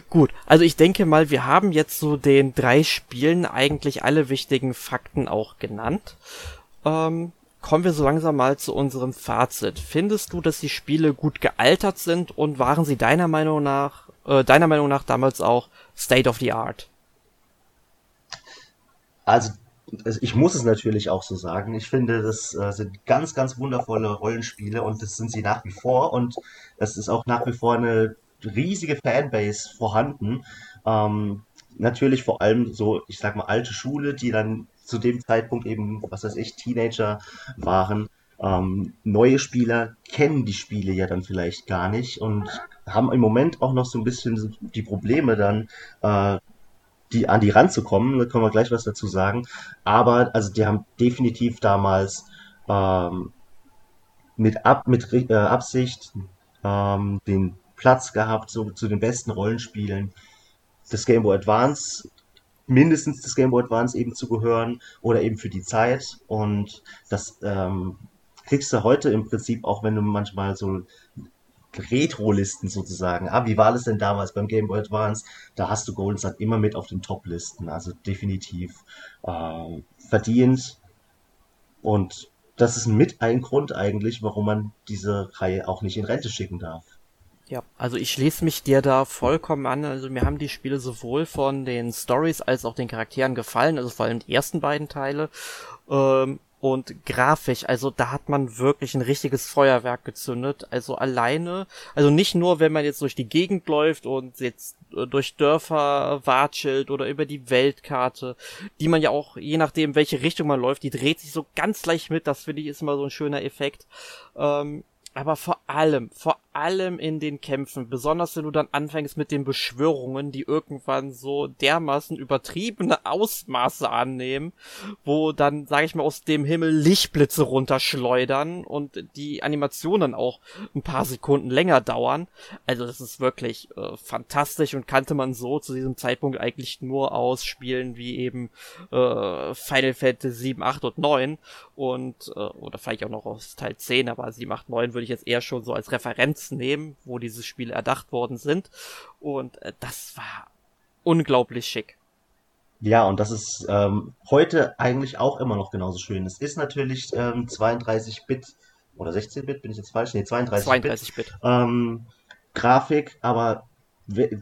gut. Also ich denke mal, wir haben jetzt so den drei Spielen eigentlich alle wichtigen Fakten auch genannt. Ähm, kommen wir so langsam mal zu unserem Fazit. Findest du, dass die Spiele gut gealtert sind und waren sie deiner Meinung nach, äh, deiner Meinung nach damals auch State of the Art? Also ich muss es natürlich auch so sagen. Ich finde, das äh, sind ganz, ganz wundervolle Rollenspiele und das sind sie nach wie vor und es ist auch nach wie vor eine riesige Fanbase vorhanden. Ähm, natürlich vor allem so, ich sag mal, alte Schule, die dann zu dem Zeitpunkt eben, was weiß ich, Teenager waren. Ähm, neue Spieler kennen die Spiele ja dann vielleicht gar nicht und haben im Moment auch noch so ein bisschen die Probleme dann, äh, die an die ranzukommen. Da können wir gleich was dazu sagen. Aber also die haben definitiv damals ähm, mit, Ab mit äh, Absicht ähm, den Platz gehabt, so zu den besten Rollenspielen des Game Boy Advance, mindestens des Game Boy Advance eben zu gehören oder eben für die Zeit. Und das ähm, kriegst du heute im Prinzip auch, wenn du manchmal so Retro-Listen sozusagen. Ah, wie war das denn damals beim Game Boy Advance? Da hast du Golden Sun immer mit auf den Top-Listen, also definitiv äh, verdient. Und das ist mit ein Grund eigentlich, warum man diese Reihe auch nicht in Rente schicken darf. Ja, also ich schließe mich dir da vollkommen an. Also mir haben die Spiele sowohl von den Stories als auch den Charakteren gefallen, also vor allem die ersten beiden Teile. Ähm, und grafisch, also da hat man wirklich ein richtiges Feuerwerk gezündet. Also alleine, also nicht nur, wenn man jetzt durch die Gegend läuft und jetzt äh, durch Dörfer watschelt oder über die Weltkarte, die man ja auch, je nachdem, welche Richtung man läuft, die dreht sich so ganz leicht mit. Das finde ich ist immer so ein schöner Effekt. Ähm, aber vor allem, vor allem in den Kämpfen, besonders wenn du dann anfängst mit den Beschwörungen, die irgendwann so dermaßen übertriebene Ausmaße annehmen, wo dann, sag ich mal, aus dem Himmel Lichtblitze runterschleudern und die Animationen auch ein paar Sekunden länger dauern. Also das ist wirklich äh, fantastisch und kannte man so zu diesem Zeitpunkt eigentlich nur aus Spielen wie eben äh, Final Fantasy 7, 8 und 9 und äh, oder vielleicht auch noch aus Teil 10, aber 7, 8, 9 würde ich jetzt eher schon so als Referenz nehmen, wo diese Spiele erdacht worden sind. Und äh, das war unglaublich schick. Ja, und das ist ähm, heute eigentlich auch immer noch genauso schön. Es ist natürlich ähm, 32-Bit oder 16-Bit, bin ich jetzt falsch? Nee, 32-Bit. 32 Bit. Ähm, Grafik, aber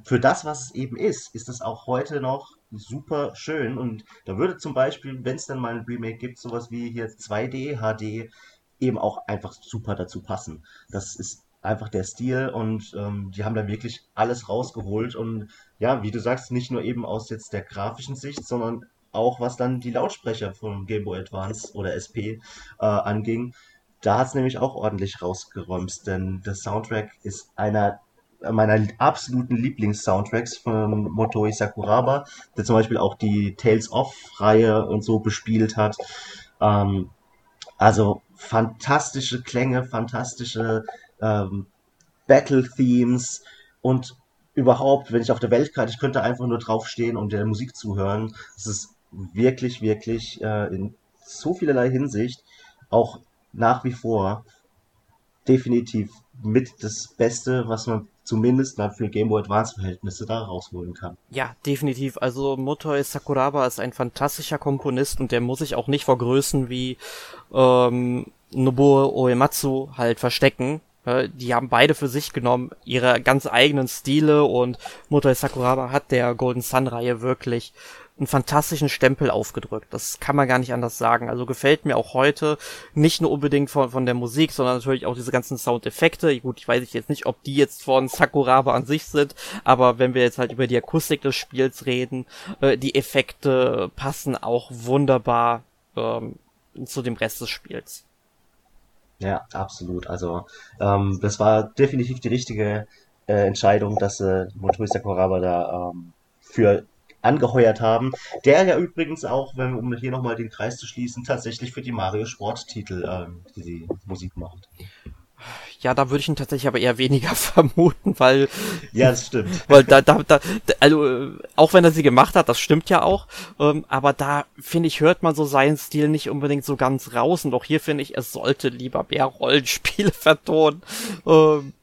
für das, was es eben ist, ist es auch heute noch super schön. Und da würde zum Beispiel, wenn es dann mal ein Remake gibt, sowas wie hier 2D, HD, eben auch einfach super dazu passen. Das ist einfach der Stil und ähm, die haben da wirklich alles rausgeholt und ja, wie du sagst, nicht nur eben aus jetzt der grafischen Sicht, sondern auch was dann die Lautsprecher vom Game Boy Advance oder SP äh, anging. Da hat es nämlich auch ordentlich rausgeräumt, denn der Soundtrack ist einer meiner absoluten Lieblings-Soundtracks von Motoi Sakuraba, der zum Beispiel auch die Tales of-Reihe und so bespielt hat. Ähm, also fantastische Klänge, fantastische ähm, Battle-Themes und überhaupt, wenn ich auf der Weltkarte, ich könnte einfach nur draufstehen und der Musik zuhören. Es ist wirklich, wirklich äh, in so vielerlei Hinsicht auch nach wie vor definitiv mit das Beste, was man zumindest dann für Game Boy Advance Verhältnisse da rausholen kann. Ja, definitiv. Also Motoi Sakuraba ist ein fantastischer Komponist und der muss sich auch nicht vor Größen wie ähm, Nobuo Uematsu halt verstecken. Die haben beide für sich genommen ihre ganz eigenen Stile und Motoi Sakuraba hat der Golden Sun Reihe wirklich einen fantastischen Stempel aufgedrückt. Das kann man gar nicht anders sagen. Also gefällt mir auch heute nicht nur unbedingt von, von der Musik, sondern natürlich auch diese ganzen Soundeffekte. Gut, ich weiß jetzt nicht, ob die jetzt von Sakuraba an sich sind, aber wenn wir jetzt halt über die Akustik des Spiels reden, äh, die Effekte passen auch wunderbar ähm, zu dem Rest des Spiels. Ja, absolut. Also ähm, das war definitiv die richtige äh, Entscheidung, dass äh, Motoi Sakuraba da ähm, für angeheuert haben. Der ja übrigens auch, wenn, um hier nochmal den Kreis zu schließen, tatsächlich für die Mario Sporttitel ähm, die Musik macht. Ja, da würde ich ihn tatsächlich aber eher weniger vermuten, weil. Ja, das stimmt. Weil da, da, da, also, auch wenn er sie gemacht hat, das stimmt ja auch, ähm, aber da, finde ich, hört man so seinen Stil nicht unbedingt so ganz raus und auch hier finde ich, es sollte lieber mehr Rollenspiele vertonen. Ähm,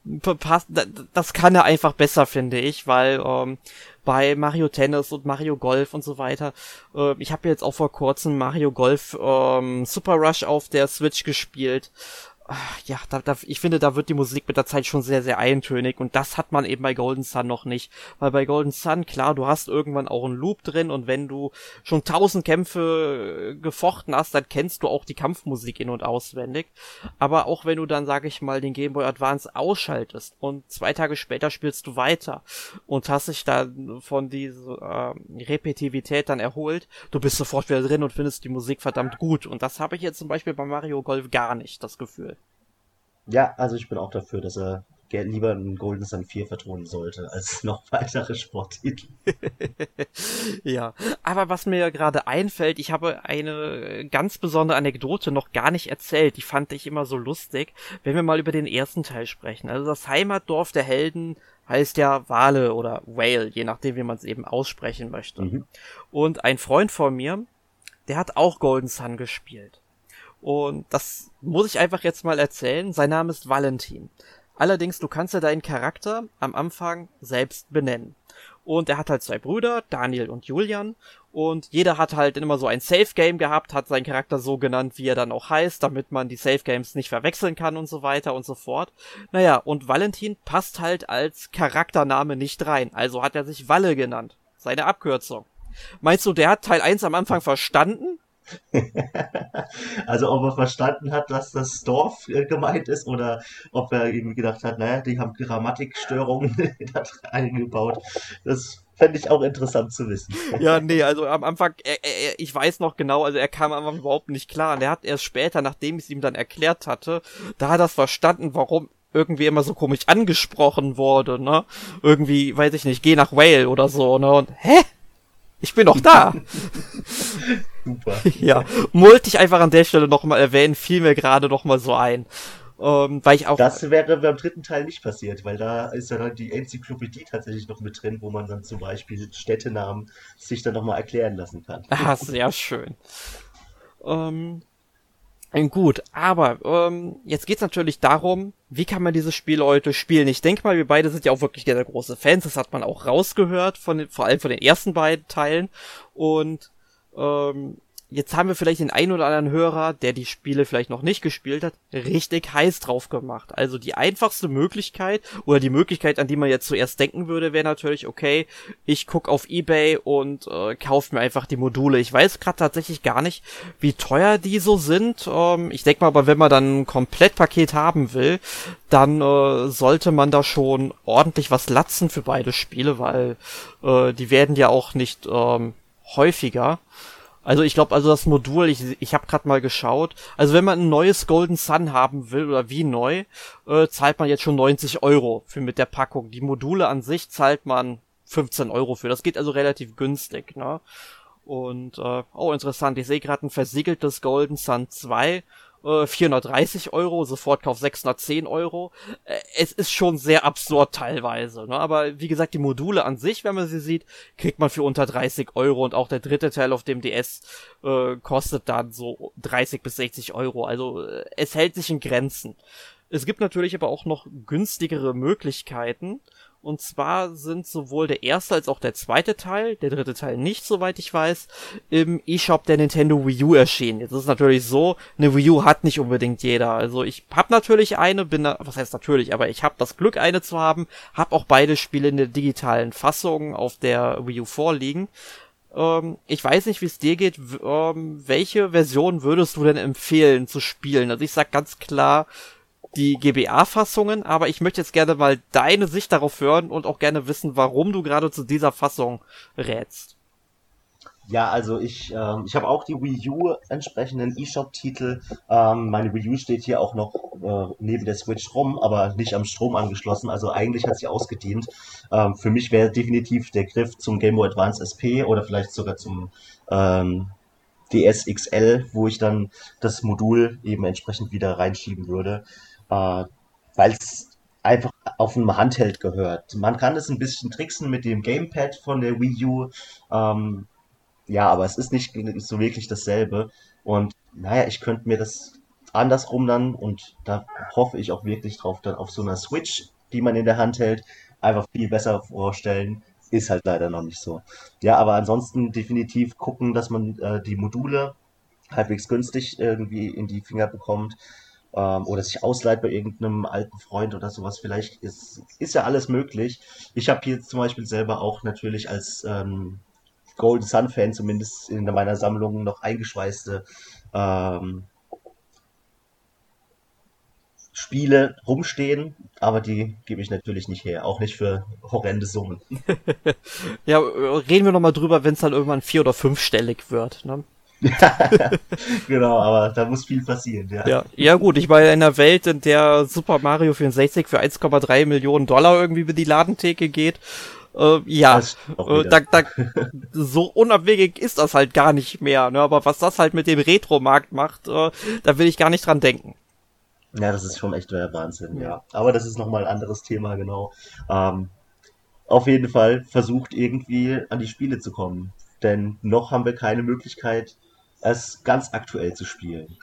das kann er einfach besser, finde ich, weil, ähm, bei Mario Tennis und Mario Golf und so weiter. Äh, ich habe jetzt auch vor kurzem Mario Golf ähm, Super Rush auf der Switch gespielt ja, da, da, ich finde, da wird die Musik mit der Zeit schon sehr, sehr eintönig und das hat man eben bei Golden Sun noch nicht. Weil bei Golden Sun, klar, du hast irgendwann auch einen Loop drin und wenn du schon tausend Kämpfe äh, gefochten hast, dann kennst du auch die Kampfmusik in- und auswendig. Aber auch wenn du dann, sag ich mal, den Game Boy Advance ausschaltest und zwei Tage später spielst du weiter und hast dich dann von dieser äh, Repetitivität dann erholt, du bist sofort wieder drin und findest die Musik verdammt gut. Und das habe ich jetzt zum Beispiel bei Mario Golf gar nicht, das Gefühl. Ja, also ich bin auch dafür, dass er lieber einen Golden Sun 4 vertonen sollte, als noch weitere Sporttitel. ja, aber was mir gerade einfällt, ich habe eine ganz besondere Anekdote noch gar nicht erzählt, die fand ich immer so lustig, wenn wir mal über den ersten Teil sprechen. Also das Heimatdorf der Helden heißt ja Wale oder Whale, je nachdem, wie man es eben aussprechen möchte. Mhm. Und ein Freund von mir, der hat auch Golden Sun gespielt. Und das muss ich einfach jetzt mal erzählen. Sein Name ist Valentin. Allerdings, du kannst ja deinen Charakter am Anfang selbst benennen. Und er hat halt zwei Brüder, Daniel und Julian. Und jeder hat halt immer so ein Safe Game gehabt, hat seinen Charakter so genannt, wie er dann auch heißt, damit man die Safe Games nicht verwechseln kann und so weiter und so fort. Naja, und Valentin passt halt als Charaktername nicht rein. Also hat er sich Walle genannt. Seine Abkürzung. Meinst du, der hat Teil 1 am Anfang verstanden? also ob er verstanden hat, dass das Dorf äh, gemeint ist oder ob er irgendwie gedacht hat, naja, die haben Grammatikstörungen da eingebaut. Das fände ich auch interessant zu wissen. Ja, nee, also am Anfang, er, er, ich weiß noch genau, also er kam am Anfang überhaupt nicht klar. Und er hat erst später, nachdem ich es ihm dann erklärt hatte, da hat er verstanden, warum irgendwie immer so komisch angesprochen wurde, ne? Irgendwie, weiß ich nicht, geh nach Whale oder so, ne? Und, hä? Ich bin doch da. Super. ja, wollte ich einfach an der Stelle nochmal erwähnen, fiel mir gerade nochmal so ein. Ähm, weil ich auch. Das wäre beim dritten Teil nicht passiert, weil da ist ja dann die Enzyklopädie tatsächlich noch mit drin, wo man dann zum Beispiel Städtenamen sich dann nochmal erklären lassen kann. Ah, sehr schön. Ähm, Gut, aber ähm, jetzt geht's natürlich darum, wie kann man dieses Spiel heute spielen. Ich denke mal, wir beide sind ja auch wirklich sehr große Fans. Das hat man auch rausgehört, von vor allem von den ersten beiden Teilen. Und ähm, jetzt haben wir vielleicht den einen oder anderen Hörer, der die Spiele vielleicht noch nicht gespielt hat, richtig heiß drauf gemacht. Also die einfachste Möglichkeit oder die Möglichkeit, an die man jetzt zuerst denken würde, wäre natürlich, okay, ich guck auf Ebay und äh, kauf mir einfach die Module. Ich weiß gerade tatsächlich gar nicht, wie teuer die so sind. Ähm, ich denke mal, aber wenn man dann ein Komplettpaket haben will, dann äh, sollte man da schon ordentlich was latzen für beide Spiele, weil äh, die werden ja auch nicht ähm, häufiger. Also ich glaube, also das Modul, ich, ich habe gerade mal geschaut, also wenn man ein neues Golden Sun haben will oder wie neu, äh, zahlt man jetzt schon 90 Euro für mit der Packung. Die Module an sich zahlt man 15 Euro für. Das geht also relativ günstig, ne? Und äh, oh interessant, ich sehe gerade ein versiegeltes Golden Sun 2 430 äh, Euro, Sofortkauf 610 Euro. Äh, es ist schon sehr absurd teilweise. Ne? Aber wie gesagt, die Module an sich, wenn man sie sieht, kriegt man für unter 30 Euro und auch der dritte Teil auf dem DS äh, kostet dann so 30 bis 60 Euro. Also äh, es hält sich in Grenzen. Es gibt natürlich aber auch noch günstigere Möglichkeiten. Und zwar sind sowohl der erste als auch der zweite Teil, der dritte Teil nicht, soweit ich weiß, im eShop der Nintendo Wii U erschienen. Jetzt ist es natürlich so, eine Wii U hat nicht unbedingt jeder. Also ich hab natürlich eine, bin da, was heißt natürlich, aber ich habe das Glück, eine zu haben, hab auch beide Spiele in der digitalen Fassung auf der Wii U vorliegen. Ähm, ich weiß nicht, wie es dir geht. Ähm, welche Version würdest du denn empfehlen zu spielen? Also ich sag ganz klar, die GBA-Fassungen, aber ich möchte jetzt gerne mal deine Sicht darauf hören und auch gerne wissen, warum du gerade zu dieser Fassung rätst. Ja, also ich, ähm, ich habe auch die Wii U entsprechenden eShop-Titel. Ähm, meine Wii U steht hier auch noch äh, neben der Switch rum, aber nicht am Strom angeschlossen. Also eigentlich hat sie ausgedient. Ähm, für mich wäre definitiv der Griff zum Game Boy Advance SP oder vielleicht sogar zum ähm, DS wo ich dann das Modul eben entsprechend wieder reinschieben würde äh, weil es einfach auf einem Handheld gehört. Man kann es ein bisschen tricksen mit dem Gamepad von der Wii U. Ähm, ja, aber es ist nicht so wirklich dasselbe. Und naja, ich könnte mir das andersrum dann, und da hoffe ich auch wirklich drauf, dann auf so einer Switch, die man in der Hand hält, einfach viel besser vorstellen. Ist halt leider noch nicht so. Ja, aber ansonsten definitiv gucken, dass man äh, die Module halbwegs günstig irgendwie in die Finger bekommt ähm, oder sich ausleiht bei irgendeinem alten Freund oder sowas. Vielleicht ist, ist ja alles möglich. Ich habe hier zum Beispiel selber auch natürlich als ähm, Golden Sun Fan zumindest in meiner Sammlung noch eingeschweißte ähm, Spiele rumstehen, aber die gebe ich natürlich nicht her, auch nicht für horrende Summen. ja, reden wir nochmal drüber, wenn es dann irgendwann vier- oder fünfstellig wird. Ne? genau, aber da muss viel passieren, ja. Ja, ja gut, ich war in einer Welt, in der Super Mario 64 für 1,3 Millionen Dollar irgendwie über die Ladentheke geht. Äh, ja, äh, da, da, so unabwegig ist das halt gar nicht mehr. Ne? Aber was das halt mit dem Retro-Markt macht, äh, da will ich gar nicht dran denken. Ja, das ist schon echt der Wahnsinn, ja. Aber das ist nochmal ein anderes Thema, genau. Ähm, auf jeden Fall versucht irgendwie an die Spiele zu kommen. Denn noch haben wir keine Möglichkeit, es ganz aktuell zu spielen.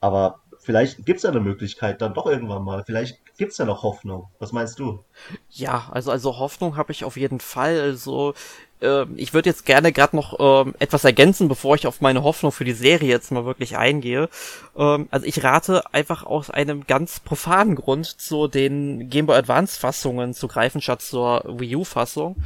Aber vielleicht gibt es eine Möglichkeit dann doch irgendwann mal. Vielleicht gibt's da noch Hoffnung? Was meinst du? Ja, also also Hoffnung habe ich auf jeden Fall. Also äh, ich würde jetzt gerne gerade noch äh, etwas ergänzen, bevor ich auf meine Hoffnung für die Serie jetzt mal wirklich eingehe. Ähm, also ich rate einfach aus einem ganz profanen Grund zu den Game Boy Advance Fassungen zu greifen statt zur Wii U Fassung,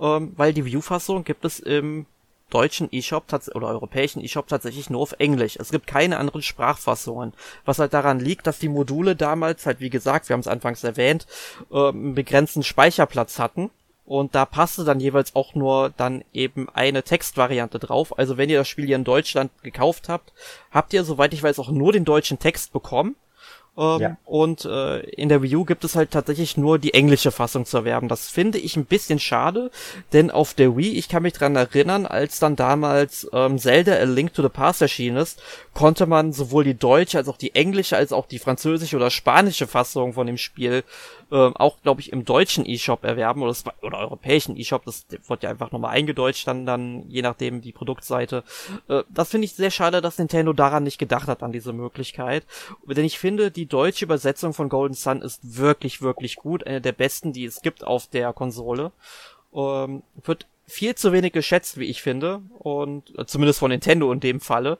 ähm, weil die Wii U Fassung gibt es im deutschen eShop oder europäischen eShop tatsächlich nur auf Englisch. Es gibt keine anderen Sprachfassungen. Was halt daran liegt, dass die Module damals halt, wie gesagt, wir haben es anfangs erwähnt, äh, einen begrenzten Speicherplatz hatten. Und da passte dann jeweils auch nur dann eben eine Textvariante drauf. Also wenn ihr das Spiel hier in Deutschland gekauft habt, habt ihr, soweit ich weiß, auch nur den deutschen Text bekommen. Ähm, ja. Und äh, in der Wii U gibt es halt tatsächlich nur die englische Fassung zu erwerben. Das finde ich ein bisschen schade, denn auf der Wii, ich kann mich dran erinnern, als dann damals ähm, Zelda A Link to the Past erschienen ist, konnte man sowohl die deutsche als auch die englische als auch die französische oder spanische Fassung von dem Spiel ähm, auch, glaube ich, im deutschen E-Shop erwerben oder, oder europäischen E-Shop. Das wird ja einfach nochmal eingedeutscht dann, dann je nachdem die Produktseite. Äh, das finde ich sehr schade, dass Nintendo daran nicht gedacht hat, an diese Möglichkeit. Denn ich finde, die deutsche Übersetzung von Golden Sun ist wirklich, wirklich gut. Eine der besten, die es gibt auf der Konsole. Ähm, wird viel zu wenig geschätzt, wie ich finde. Und äh, zumindest von Nintendo in dem Falle.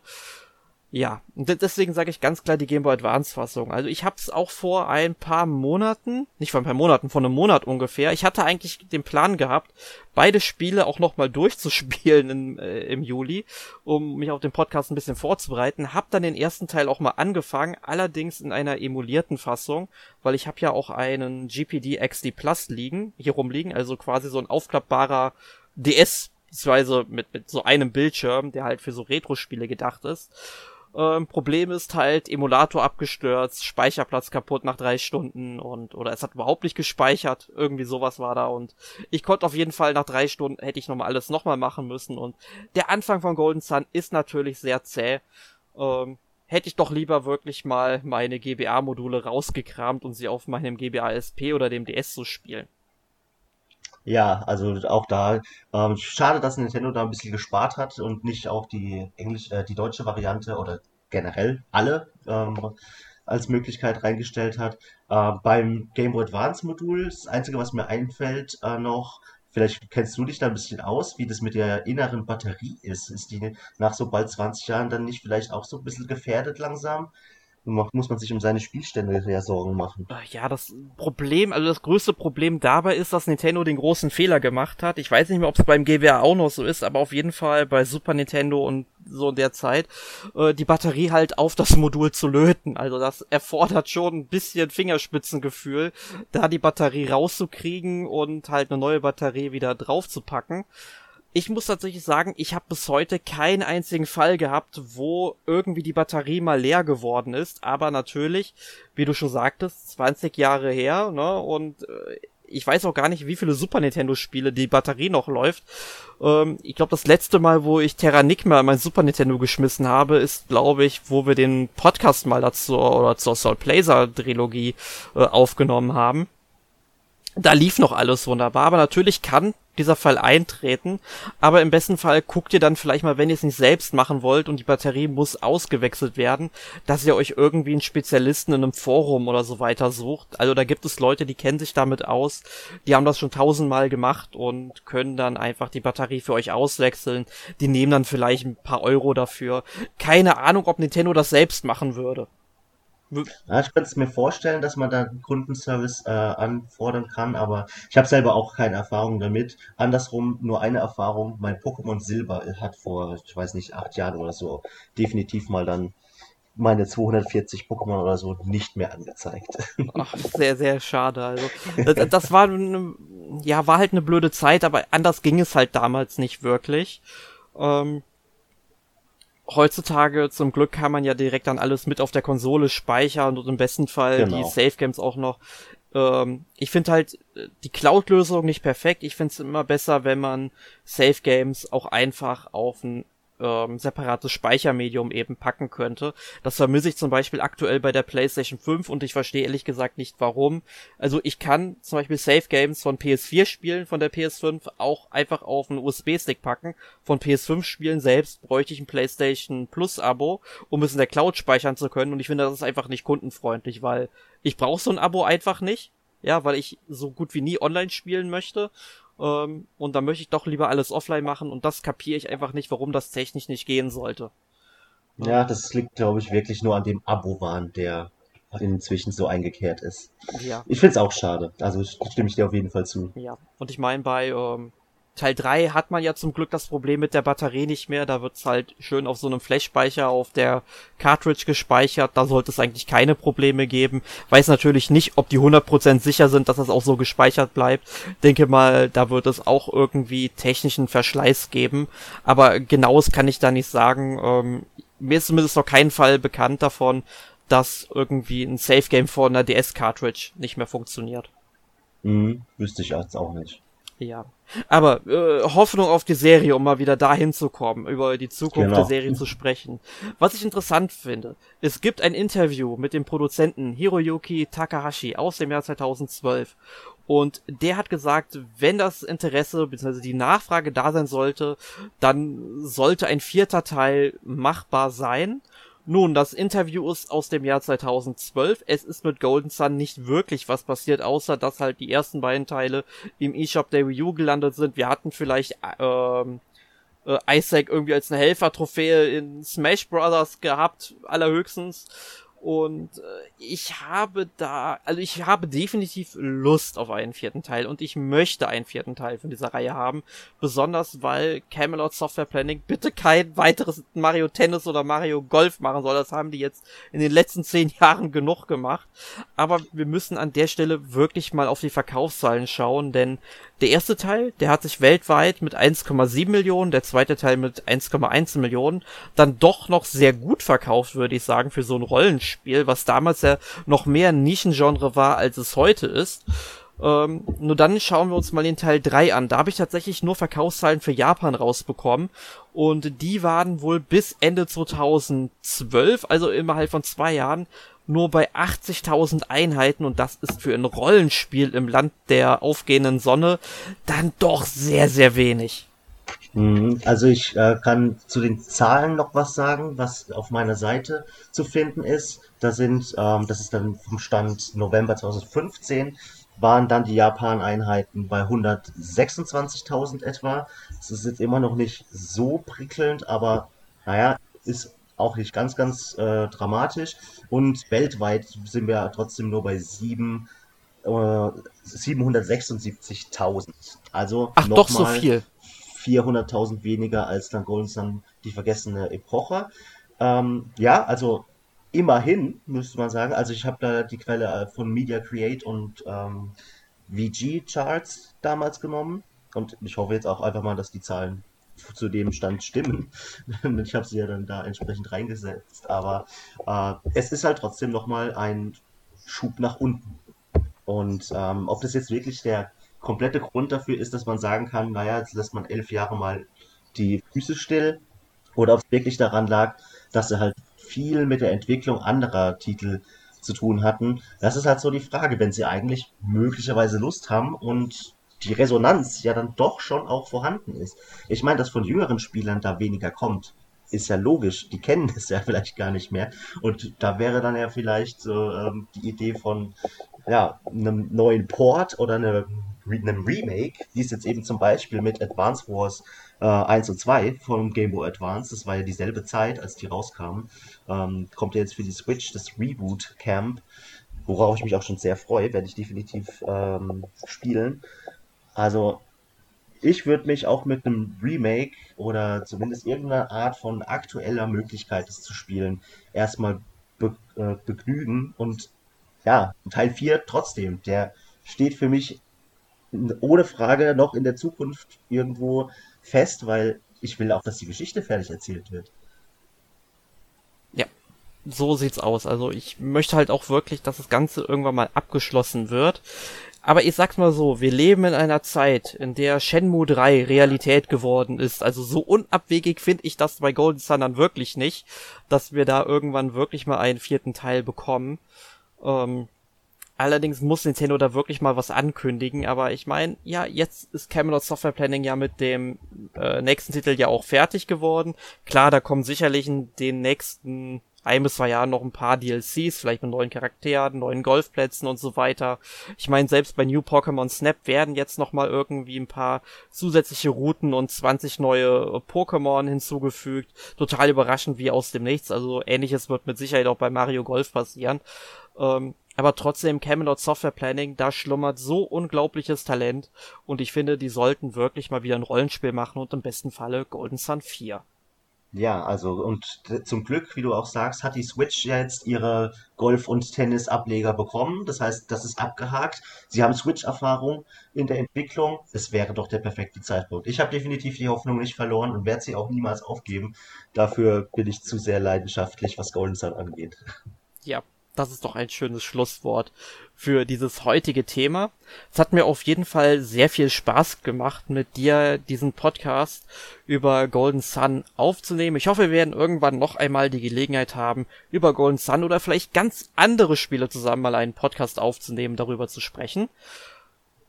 Ja, deswegen sage ich ganz klar die Game Boy Advance Fassung. Also ich habe es auch vor ein paar Monaten, nicht vor ein paar Monaten, vor einem Monat ungefähr. Ich hatte eigentlich den Plan gehabt, beide Spiele auch nochmal durchzuspielen im, äh, im Juli, um mich auf den Podcast ein bisschen vorzubereiten. Hab dann den ersten Teil auch mal angefangen, allerdings in einer emulierten Fassung, weil ich habe ja auch einen GPD XD Plus liegen, hier rumliegen, also quasi so ein aufklappbarer DS beziehungsweise mit, mit so einem Bildschirm, der halt für so Retro-Spiele gedacht ist. Ähm, Problem ist halt, Emulator abgestürzt, Speicherplatz kaputt nach drei Stunden und oder es hat überhaupt nicht gespeichert, irgendwie sowas war da und ich konnte auf jeden Fall nach drei Stunden hätte ich nochmal alles nochmal machen müssen und der Anfang von Golden Sun ist natürlich sehr zäh. Ähm, hätte ich doch lieber wirklich mal meine GBA-Module rausgekramt und sie auf meinem GBA SP oder dem DS zu spielen. Ja, also auch da, ähm, schade, dass Nintendo da ein bisschen gespart hat und nicht auch die Englisch, äh, die deutsche Variante oder generell alle ähm, als Möglichkeit reingestellt hat. Äh, beim Game Boy Advance Modul, das Einzige, was mir einfällt äh, noch, vielleicht kennst du dich da ein bisschen aus, wie das mit der inneren Batterie ist. Ist die nach so bald 20 Jahren dann nicht vielleicht auch so ein bisschen gefährdet langsam? Muss man sich um seine Spielstände ja Sorgen machen. Äh, ja, das Problem, also das größte Problem dabei ist, dass Nintendo den großen Fehler gemacht hat. Ich weiß nicht mehr, ob es beim GWA auch noch so ist, aber auf jeden Fall bei Super Nintendo und so in der Zeit, äh, die Batterie halt auf das Modul zu löten. Also das erfordert schon ein bisschen Fingerspitzengefühl, da die Batterie rauszukriegen und halt eine neue Batterie wieder draufzupacken ich muss tatsächlich sagen, ich habe bis heute keinen einzigen Fall gehabt, wo irgendwie die Batterie mal leer geworden ist. Aber natürlich, wie du schon sagtest, 20 Jahre her, ne? Und äh, ich weiß auch gar nicht, wie viele Super Nintendo-Spiele die Batterie noch läuft. Ähm, ich glaube, das letzte Mal, wo ich Terranigma mein Super Nintendo geschmissen habe, ist, glaube ich, wo wir den Podcast mal dazu oder zur Soul Blazer Trilogie äh, aufgenommen haben da lief noch alles wunderbar, aber natürlich kann dieser Fall eintreten, aber im besten Fall guckt ihr dann vielleicht mal, wenn ihr es nicht selbst machen wollt und die Batterie muss ausgewechselt werden, dass ihr euch irgendwie einen Spezialisten in einem Forum oder so weiter sucht. Also da gibt es Leute, die kennen sich damit aus, die haben das schon tausendmal gemacht und können dann einfach die Batterie für euch auswechseln. Die nehmen dann vielleicht ein paar Euro dafür. Keine Ahnung, ob Nintendo das selbst machen würde. Ja, ich könnte es mir vorstellen, dass man da einen Kundenservice äh, anfordern kann, aber ich habe selber auch keine Erfahrung damit. Andersrum nur eine Erfahrung. Mein Pokémon Silber hat vor, ich weiß nicht, acht Jahren oder so definitiv mal dann meine 240 Pokémon oder so nicht mehr angezeigt. Ach, sehr, sehr schade. Also, das, das war, eine, ja, war halt eine blöde Zeit, aber anders ging es halt damals nicht wirklich. Ähm, heutzutage zum Glück kann man ja direkt dann alles mit auf der Konsole speichern und im besten Fall genau. die Safe Games auch noch. Ähm, ich finde halt die Cloud-Lösung nicht perfekt. Ich finde es immer besser, wenn man Safe Games auch einfach auf ein ähm, separates Speichermedium eben packen könnte. Das vermisse ich zum Beispiel aktuell bei der PlayStation 5 und ich verstehe ehrlich gesagt nicht warum. Also ich kann zum Beispiel Save Games von PS4 Spielen von der PS5 auch einfach auf einen USB-Stick packen. Von PS5 Spielen selbst bräuchte ich ein PlayStation Plus Abo, um es in der Cloud speichern zu können und ich finde, das ist einfach nicht kundenfreundlich, weil Ich brauche so ein Abo einfach nicht. Ja, weil ich so gut wie nie online spielen möchte. Ähm, und dann möchte ich doch lieber alles offline machen und das kapiere ich einfach nicht, warum das technisch nicht gehen sollte. Ja, das liegt, glaube ich, wirklich nur an dem Abo-Wahn, der inzwischen so eingekehrt ist. Ja. Ich finde es auch schade. Also stimme ich dir auf jeden Fall zu. Ja. Und ich meine, bei ähm, Teil 3 hat man ja zum Glück das Problem mit der Batterie nicht mehr. Da wird's halt schön auf so einem Flash-Speicher auf der Cartridge gespeichert. Da sollte es eigentlich keine Probleme geben. Weiß natürlich nicht, ob die 100% sicher sind, dass das auch so gespeichert bleibt. Denke mal, da wird es auch irgendwie technischen Verschleiß geben. Aber genaues kann ich da nicht sagen. Ähm, mir ist zumindest noch kein Fall bekannt davon, dass irgendwie ein Safe Game vor einer DS-Cartridge nicht mehr funktioniert. Mhm, wüsste ich jetzt auch nicht. Ja. Aber äh, Hoffnung auf die Serie, um mal wieder dahin zu kommen, über die Zukunft genau. der Serie zu sprechen. Was ich interessant finde, es gibt ein Interview mit dem Produzenten Hiroyuki Takahashi aus dem Jahr 2012. Und der hat gesagt, wenn das Interesse bzw. die Nachfrage da sein sollte, dann sollte ein vierter Teil machbar sein. Nun, das Interview ist aus dem Jahr 2012. Es ist mit Golden Sun nicht wirklich was passiert, außer dass halt die ersten beiden Teile im eShop der Wii U gelandet sind. Wir hatten vielleicht ähm, äh, Isaac irgendwie als eine Helfertrophäe in Smash Brothers gehabt, allerhöchstens. Und äh, ich habe da, also ich habe definitiv Lust auf einen vierten Teil und ich möchte einen vierten Teil von dieser Reihe haben. Besonders weil Camelot Software Planning bitte kein weiteres Mario Tennis oder Mario Golf machen soll. Das haben die jetzt in den letzten zehn Jahren genug gemacht. Aber wir müssen an der Stelle wirklich mal auf die Verkaufszahlen schauen, denn der erste Teil, der hat sich weltweit mit 1,7 Millionen, der zweite Teil mit 1,1 Millionen dann doch noch sehr gut verkauft, würde ich sagen, für so ein Rollenspiel, was damals ja noch mehr Nischengenre war, als es heute ist. Ähm, nur dann schauen wir uns mal den Teil 3 an. Da habe ich tatsächlich nur Verkaufszahlen für Japan rausbekommen. Und die waren wohl bis Ende 2012, also innerhalb von zwei Jahren, nur bei 80.000 Einheiten und das ist für ein Rollenspiel im Land der aufgehenden Sonne dann doch sehr, sehr wenig. Mhm. Also ich äh, kann zu den Zahlen noch was sagen, was auf meiner Seite zu finden ist. Da sind, ähm, das ist dann vom Stand November 2015, waren dann die Japan-Einheiten bei 126.000 etwa. Das ist jetzt immer noch nicht so prickelnd, aber naja, ist auch nicht ganz, ganz äh, dramatisch. Und weltweit sind wir trotzdem nur bei äh, 776.000. Also Ach, doch so viel. 400.000 weniger als dann Golden Sun die vergessene Epoche. Ähm, ja, also immerhin, müsste man sagen. Also ich habe da die Quelle äh, von Media Create und ähm, VG Charts damals genommen. Und ich hoffe jetzt auch einfach mal, dass die Zahlen zu dem Stand stimmen. ich habe sie ja dann da entsprechend reingesetzt. Aber äh, es ist halt trotzdem nochmal ein Schub nach unten. Und ähm, ob das jetzt wirklich der komplette Grund dafür ist, dass man sagen kann, naja, jetzt lässt man elf Jahre mal die Füße still, oder ob es wirklich daran lag, dass sie halt viel mit der Entwicklung anderer Titel zu tun hatten. Das ist halt so die Frage, wenn sie eigentlich möglicherweise Lust haben und die Resonanz ja dann doch schon auch vorhanden ist. Ich meine, dass von jüngeren Spielern da weniger kommt, ist ja logisch. Die kennen es ja vielleicht gar nicht mehr. Und da wäre dann ja vielleicht so ähm, die Idee von ja, einem neuen Port oder eine, einem Remake, wie es jetzt eben zum Beispiel mit Advance Wars äh, 1 und 2 von Game Boy Advance, das war ja dieselbe Zeit, als die rauskamen, ähm, kommt ja jetzt für die Switch das Reboot Camp, worauf ich mich auch schon sehr freue, werde ich definitiv ähm, spielen. Also ich würde mich auch mit einem Remake oder zumindest irgendeiner Art von aktueller Möglichkeit, es zu spielen, erstmal be äh, begnügen. Und ja, Teil 4 trotzdem, der steht für mich ohne Frage noch in der Zukunft irgendwo fest, weil ich will auch, dass die Geschichte fertig erzählt wird. Ja, so sieht's aus. Also ich möchte halt auch wirklich, dass das Ganze irgendwann mal abgeschlossen wird. Aber ich sag's mal so, wir leben in einer Zeit, in der Shenmue 3 Realität geworden ist. Also so unabwegig finde ich das bei Golden Sun dann wirklich nicht, dass wir da irgendwann wirklich mal einen vierten Teil bekommen. Ähm, allerdings muss Nintendo da wirklich mal was ankündigen. Aber ich meine, ja, jetzt ist Camelot Software Planning ja mit dem äh, nächsten Titel ja auch fertig geworden. Klar, da kommen sicherlich den nächsten ein bis zwei Jahren noch ein paar DLCs, vielleicht mit neuen Charakteren, neuen Golfplätzen und so weiter. Ich meine, selbst bei New Pokémon Snap werden jetzt noch mal irgendwie ein paar zusätzliche Routen und 20 neue Pokémon hinzugefügt. Total überraschend wie aus dem Nichts. Also ähnliches wird mit Sicherheit auch bei Mario Golf passieren. Ähm, aber trotzdem Camelot Software Planning, da schlummert so unglaubliches Talent und ich finde, die sollten wirklich mal wieder ein Rollenspiel machen und im besten Falle Golden Sun 4. Ja, also und zum Glück, wie du auch sagst, hat die Switch ja jetzt ihre Golf- und Tennis-Ableger bekommen. Das heißt, das ist abgehakt. Sie haben Switch-Erfahrung in der Entwicklung. Es wäre doch der perfekte Zeitpunkt. Ich habe definitiv die Hoffnung nicht verloren und werde sie auch niemals aufgeben. Dafür bin ich zu sehr leidenschaftlich, was Golden Sun angeht. Ja, das ist doch ein schönes Schlusswort für dieses heutige Thema. Es hat mir auf jeden Fall sehr viel Spaß gemacht, mit dir diesen Podcast über Golden Sun aufzunehmen. Ich hoffe, wir werden irgendwann noch einmal die Gelegenheit haben, über Golden Sun oder vielleicht ganz andere Spiele zusammen mal einen Podcast aufzunehmen, darüber zu sprechen.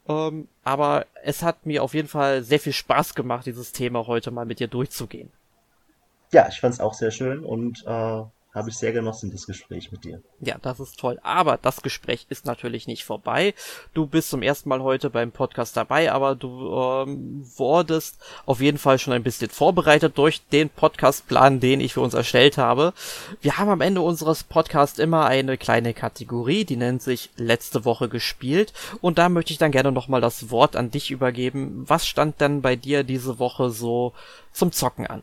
Ähm, aber es hat mir auf jeden Fall sehr viel Spaß gemacht, dieses Thema heute mal mit dir durchzugehen. Ja, ich fand es auch sehr schön und äh, habe ich sehr genossen, das Gespräch mit dir. Ja, das ist toll. Aber das Gespräch ist natürlich nicht vorbei. Du bist zum ersten Mal heute beim Podcast dabei, aber du ähm, wurdest auf jeden Fall schon ein bisschen vorbereitet durch den Podcastplan, den ich für uns erstellt habe. Wir haben am Ende unseres Podcasts immer eine kleine Kategorie, die nennt sich letzte Woche gespielt. Und da möchte ich dann gerne nochmal das Wort an dich übergeben. Was stand denn bei dir diese Woche so zum Zocken an?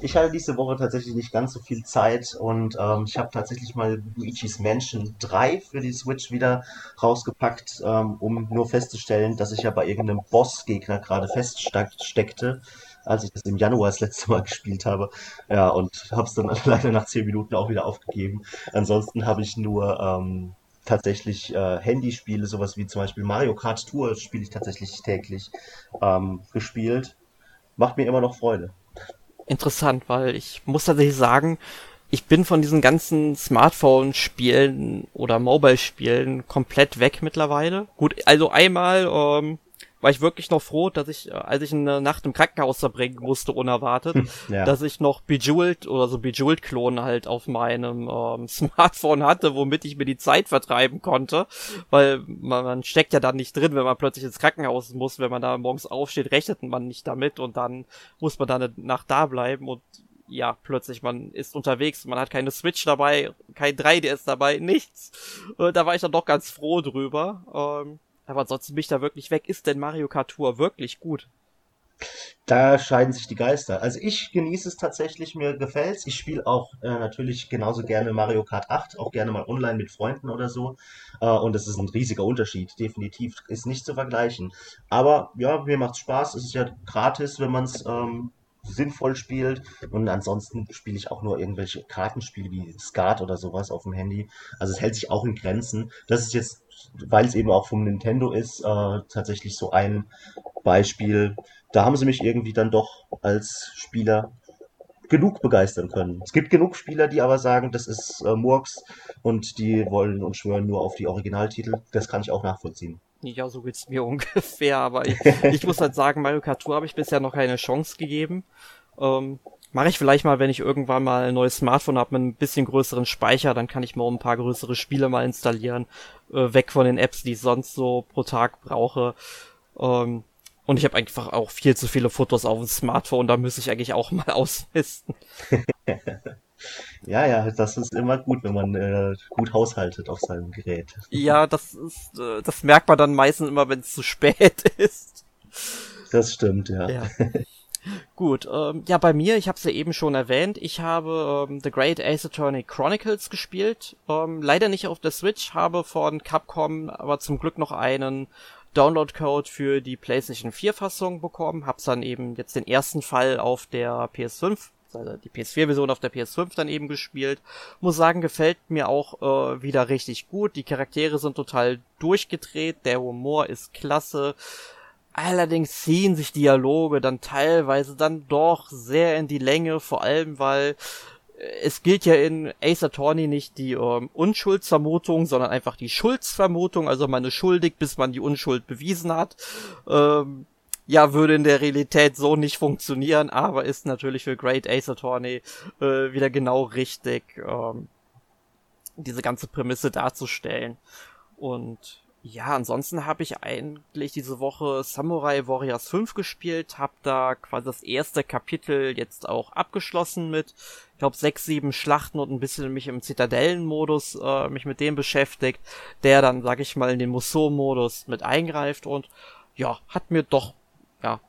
Ich hatte diese Woche tatsächlich nicht ganz so viel Zeit und ähm, ich habe tatsächlich mal Luigi's Mansion 3 für die Switch wieder rausgepackt, ähm, um nur festzustellen, dass ich ja bei irgendeinem Bossgegner gerade feststeckte, als ich das im Januar das letzte Mal gespielt habe. Ja, und habe es dann leider nach 10 Minuten auch wieder aufgegeben. Ansonsten habe ich nur ähm, tatsächlich äh, Handyspiele, sowas wie zum Beispiel Mario Kart Tour spiele ich tatsächlich täglich ähm, gespielt. Macht mir immer noch Freude interessant, weil ich muss tatsächlich sagen, ich bin von diesen ganzen Smartphone-Spielen oder Mobile-Spielen komplett weg mittlerweile. Gut, also einmal ähm, war ich wirklich noch froh, dass ich, äh, als ich eine Nacht im Krankenhaus verbringen musste, unerwartet, ja. dass ich noch Bejeweled oder so Bejeweled-Klon halt auf meinem ähm, Smartphone hatte, womit ich mir die Zeit vertreiben konnte, weil man, man steckt ja dann nicht drin, wenn man plötzlich ins Krankenhaus muss, wenn man da morgens aufsteht, rechnet man nicht damit und dann muss man da eine Nacht da bleiben und ja, plötzlich, man ist unterwegs, man hat keine Switch dabei, kein 3DS dabei, nichts. Äh, da war ich dann doch ganz froh drüber. Ähm, aber ansonsten bin ich da wirklich weg. Ist denn Mario Kart Tour wirklich gut? Da scheiden sich die Geister. Also ich genieße es tatsächlich, mir gefällt's. Ich spiele auch äh, natürlich genauso gerne Mario Kart 8, auch gerne mal online mit Freunden oder so. Äh, und das ist ein riesiger Unterschied, definitiv. Ist nicht zu vergleichen. Aber ja, mir macht's Spaß. Es ist ja gratis, wenn man es ähm, sinnvoll spielt. Und ansonsten spiele ich auch nur irgendwelche Kartenspiele wie Skat oder sowas auf dem Handy. Also es hält sich auch in Grenzen. Das ist jetzt weil es eben auch vom Nintendo ist, äh, tatsächlich so ein Beispiel. Da haben sie mich irgendwie dann doch als Spieler genug begeistern können. Es gibt genug Spieler, die aber sagen, das ist äh, Murks und die wollen und schwören nur auf die Originaltitel. Das kann ich auch nachvollziehen. Ja, so geht's mir ungefähr, aber ich, ich muss halt sagen, Mario Kart Tour habe ich bisher noch keine Chance gegeben. Ähm, Mache ich vielleicht mal, wenn ich irgendwann mal ein neues Smartphone habe mit ein bisschen größeren Speicher, dann kann ich mal ein paar größere Spiele mal installieren, äh, weg von den Apps, die ich sonst so pro Tag brauche. Ähm, und ich habe einfach auch viel zu viele Fotos auf dem Smartphone, da müsste ich eigentlich auch mal ausmisten. Ja, ja, das ist immer gut, wenn man äh, gut haushaltet auf seinem Gerät. Ja, das ist, äh, das merkt man dann meistens immer, wenn es zu spät ist. Das stimmt, ja. ja. Gut, ähm, ja, bei mir, ich habe es ja eben schon erwähnt, ich habe ähm, The Great Ace Attorney Chronicles gespielt. Ähm, leider nicht auf der Switch, habe von Capcom aber zum Glück noch einen Download-Code für die PlayStation 4-Fassung bekommen. Hab's dann eben jetzt den ersten Fall auf der PS5 also die PS4-Version auf der PS5 dann eben gespielt. Muss sagen, gefällt mir auch äh, wieder richtig gut. Die Charaktere sind total durchgedreht, der Humor ist klasse. Allerdings ziehen sich Dialoge dann teilweise dann doch sehr in die Länge, vor allem weil äh, es gilt ja in Ace Attorney nicht die ähm, Unschuldsvermutung, sondern einfach die Schuldsvermutung, also man ist schuldig, bis man die Unschuld bewiesen hat. Ähm, ja, würde in der Realität so nicht funktionieren, aber ist natürlich für Great Ace Attorney äh, wieder genau richtig, ähm, diese ganze Prämisse darzustellen. Und ja, ansonsten habe ich eigentlich diese Woche Samurai Warriors 5 gespielt, habe da quasi das erste Kapitel jetzt auch abgeschlossen mit, ich glaube, sechs, sieben Schlachten und ein bisschen mich im Zitadellenmodus äh, mich mit dem beschäftigt, der dann, sag ich mal, in den Musou-Modus mit eingreift und ja, hat mir doch, ja,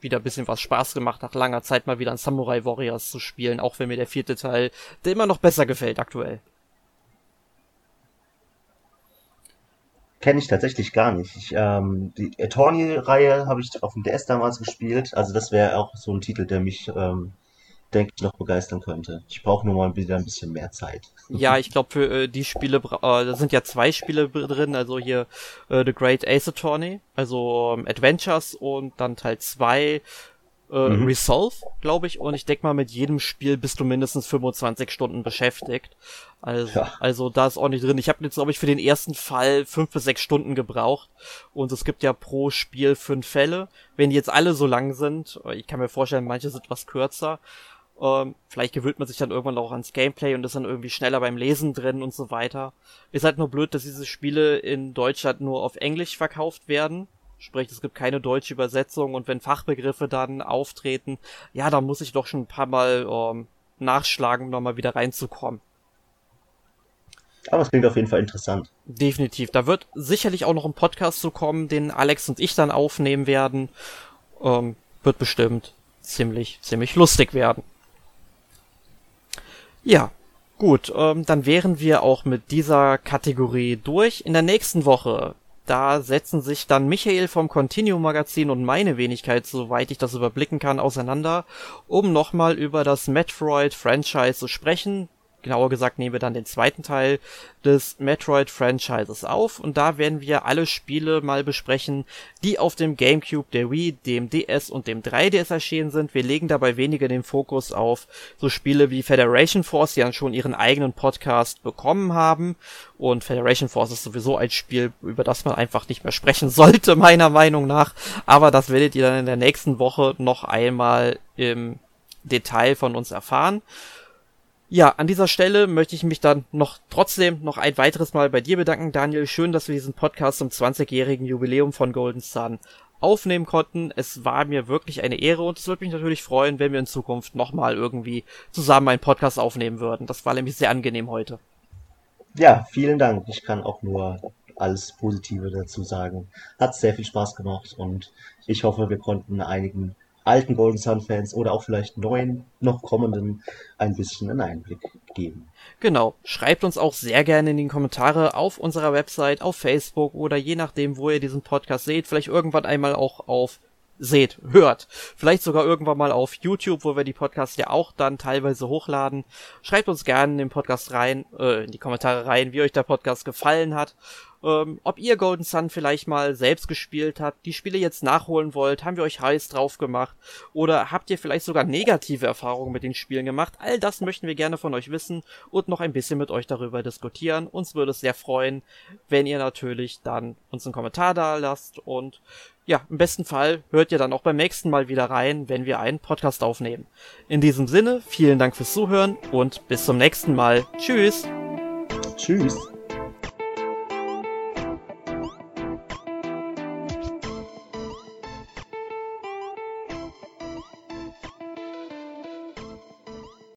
wieder ein bisschen was Spaß gemacht, nach langer Zeit mal wieder ein Samurai Warriors zu spielen, auch wenn mir der vierte Teil der immer noch besser gefällt aktuell. Kenne ich tatsächlich gar nicht. Ich, ähm, die Attorney-Reihe habe ich auf dem DS damals gespielt. Also das wäre auch so ein Titel, der mich, ähm, denke ich, noch begeistern könnte. Ich brauche nur mal wieder ein bisschen mehr Zeit. Ja, ich glaube für äh, die Spiele, äh, da sind ja zwei Spiele drin, also hier äh, The Great Ace Attorney, also ähm, Adventures und dann Teil 2 äh, mhm. Resolve, glaube ich. Und ich denke mal, mit jedem Spiel bist du mindestens 25 Stunden beschäftigt. Also, ja. also da ist ordentlich drin. Ich habe jetzt, glaube ich, für den ersten Fall fünf bis sechs Stunden gebraucht. Und es gibt ja pro Spiel fünf Fälle. Wenn die jetzt alle so lang sind, ich kann mir vorstellen, manche sind etwas kürzer. Ähm, vielleicht gewöhnt man sich dann irgendwann auch ans Gameplay und ist dann irgendwie schneller beim Lesen drin und so weiter. Ist halt nur blöd, dass diese Spiele in Deutschland nur auf Englisch verkauft werden. Sprich, es gibt keine deutsche Übersetzung und wenn Fachbegriffe dann auftreten, ja, da muss ich doch schon ein paar Mal ähm, nachschlagen, um nochmal wieder reinzukommen. Aber es klingt auf jeden Fall interessant. Definitiv. Da wird sicherlich auch noch ein Podcast zu kommen, den Alex und ich dann aufnehmen werden. Ähm, wird bestimmt ziemlich, ziemlich lustig werden. Ja, gut. Ähm, dann wären wir auch mit dieser Kategorie durch. In der nächsten Woche da setzen sich dann Michael vom Continuum Magazin und meine Wenigkeit, soweit ich das überblicken kann, auseinander, um nochmal über das Metroid Franchise zu sprechen genauer gesagt nehmen wir dann den zweiten Teil des Metroid-Franchises auf und da werden wir alle Spiele mal besprechen, die auf dem GameCube, der Wii, dem DS und dem 3DS erschienen sind. Wir legen dabei weniger den Fokus auf so Spiele wie Federation Force, die dann schon ihren eigenen Podcast bekommen haben und Federation Force ist sowieso ein Spiel, über das man einfach nicht mehr sprechen sollte, meiner Meinung nach, aber das werdet ihr dann in der nächsten Woche noch einmal im Detail von uns erfahren. Ja, an dieser Stelle möchte ich mich dann noch trotzdem noch ein weiteres Mal bei dir bedanken, Daniel. Schön, dass wir diesen Podcast zum 20-jährigen Jubiläum von Golden Sun aufnehmen konnten. Es war mir wirklich eine Ehre und es würde mich natürlich freuen, wenn wir in Zukunft nochmal irgendwie zusammen einen Podcast aufnehmen würden. Das war nämlich sehr angenehm heute. Ja, vielen Dank. Ich kann auch nur alles Positive dazu sagen. Hat sehr viel Spaß gemacht und ich hoffe, wir konnten einigen alten Golden Sun Fans oder auch vielleicht neuen, noch kommenden ein bisschen einen Einblick geben. Genau. Schreibt uns auch sehr gerne in die Kommentare auf unserer Website, auf Facebook oder je nachdem, wo ihr diesen Podcast seht. Vielleicht irgendwann einmal auch auf seht, hört. Vielleicht sogar irgendwann mal auf YouTube, wo wir die Podcasts ja auch dann teilweise hochladen. Schreibt uns gerne in den Podcast rein, äh, in die Kommentare rein, wie euch der Podcast gefallen hat ähm, ob ihr Golden Sun vielleicht mal selbst gespielt habt, die Spiele jetzt nachholen wollt, haben wir euch heiß drauf gemacht oder habt ihr vielleicht sogar negative Erfahrungen mit den Spielen gemacht? All das möchten wir gerne von euch wissen und noch ein bisschen mit euch darüber diskutieren. Uns würde es sehr freuen, wenn ihr natürlich dann uns einen Kommentar da lasst und ja, im besten Fall hört ihr dann auch beim nächsten Mal wieder rein, wenn wir einen Podcast aufnehmen. In diesem Sinne, vielen Dank fürs Zuhören und bis zum nächsten Mal. Tschüss. Tschüss.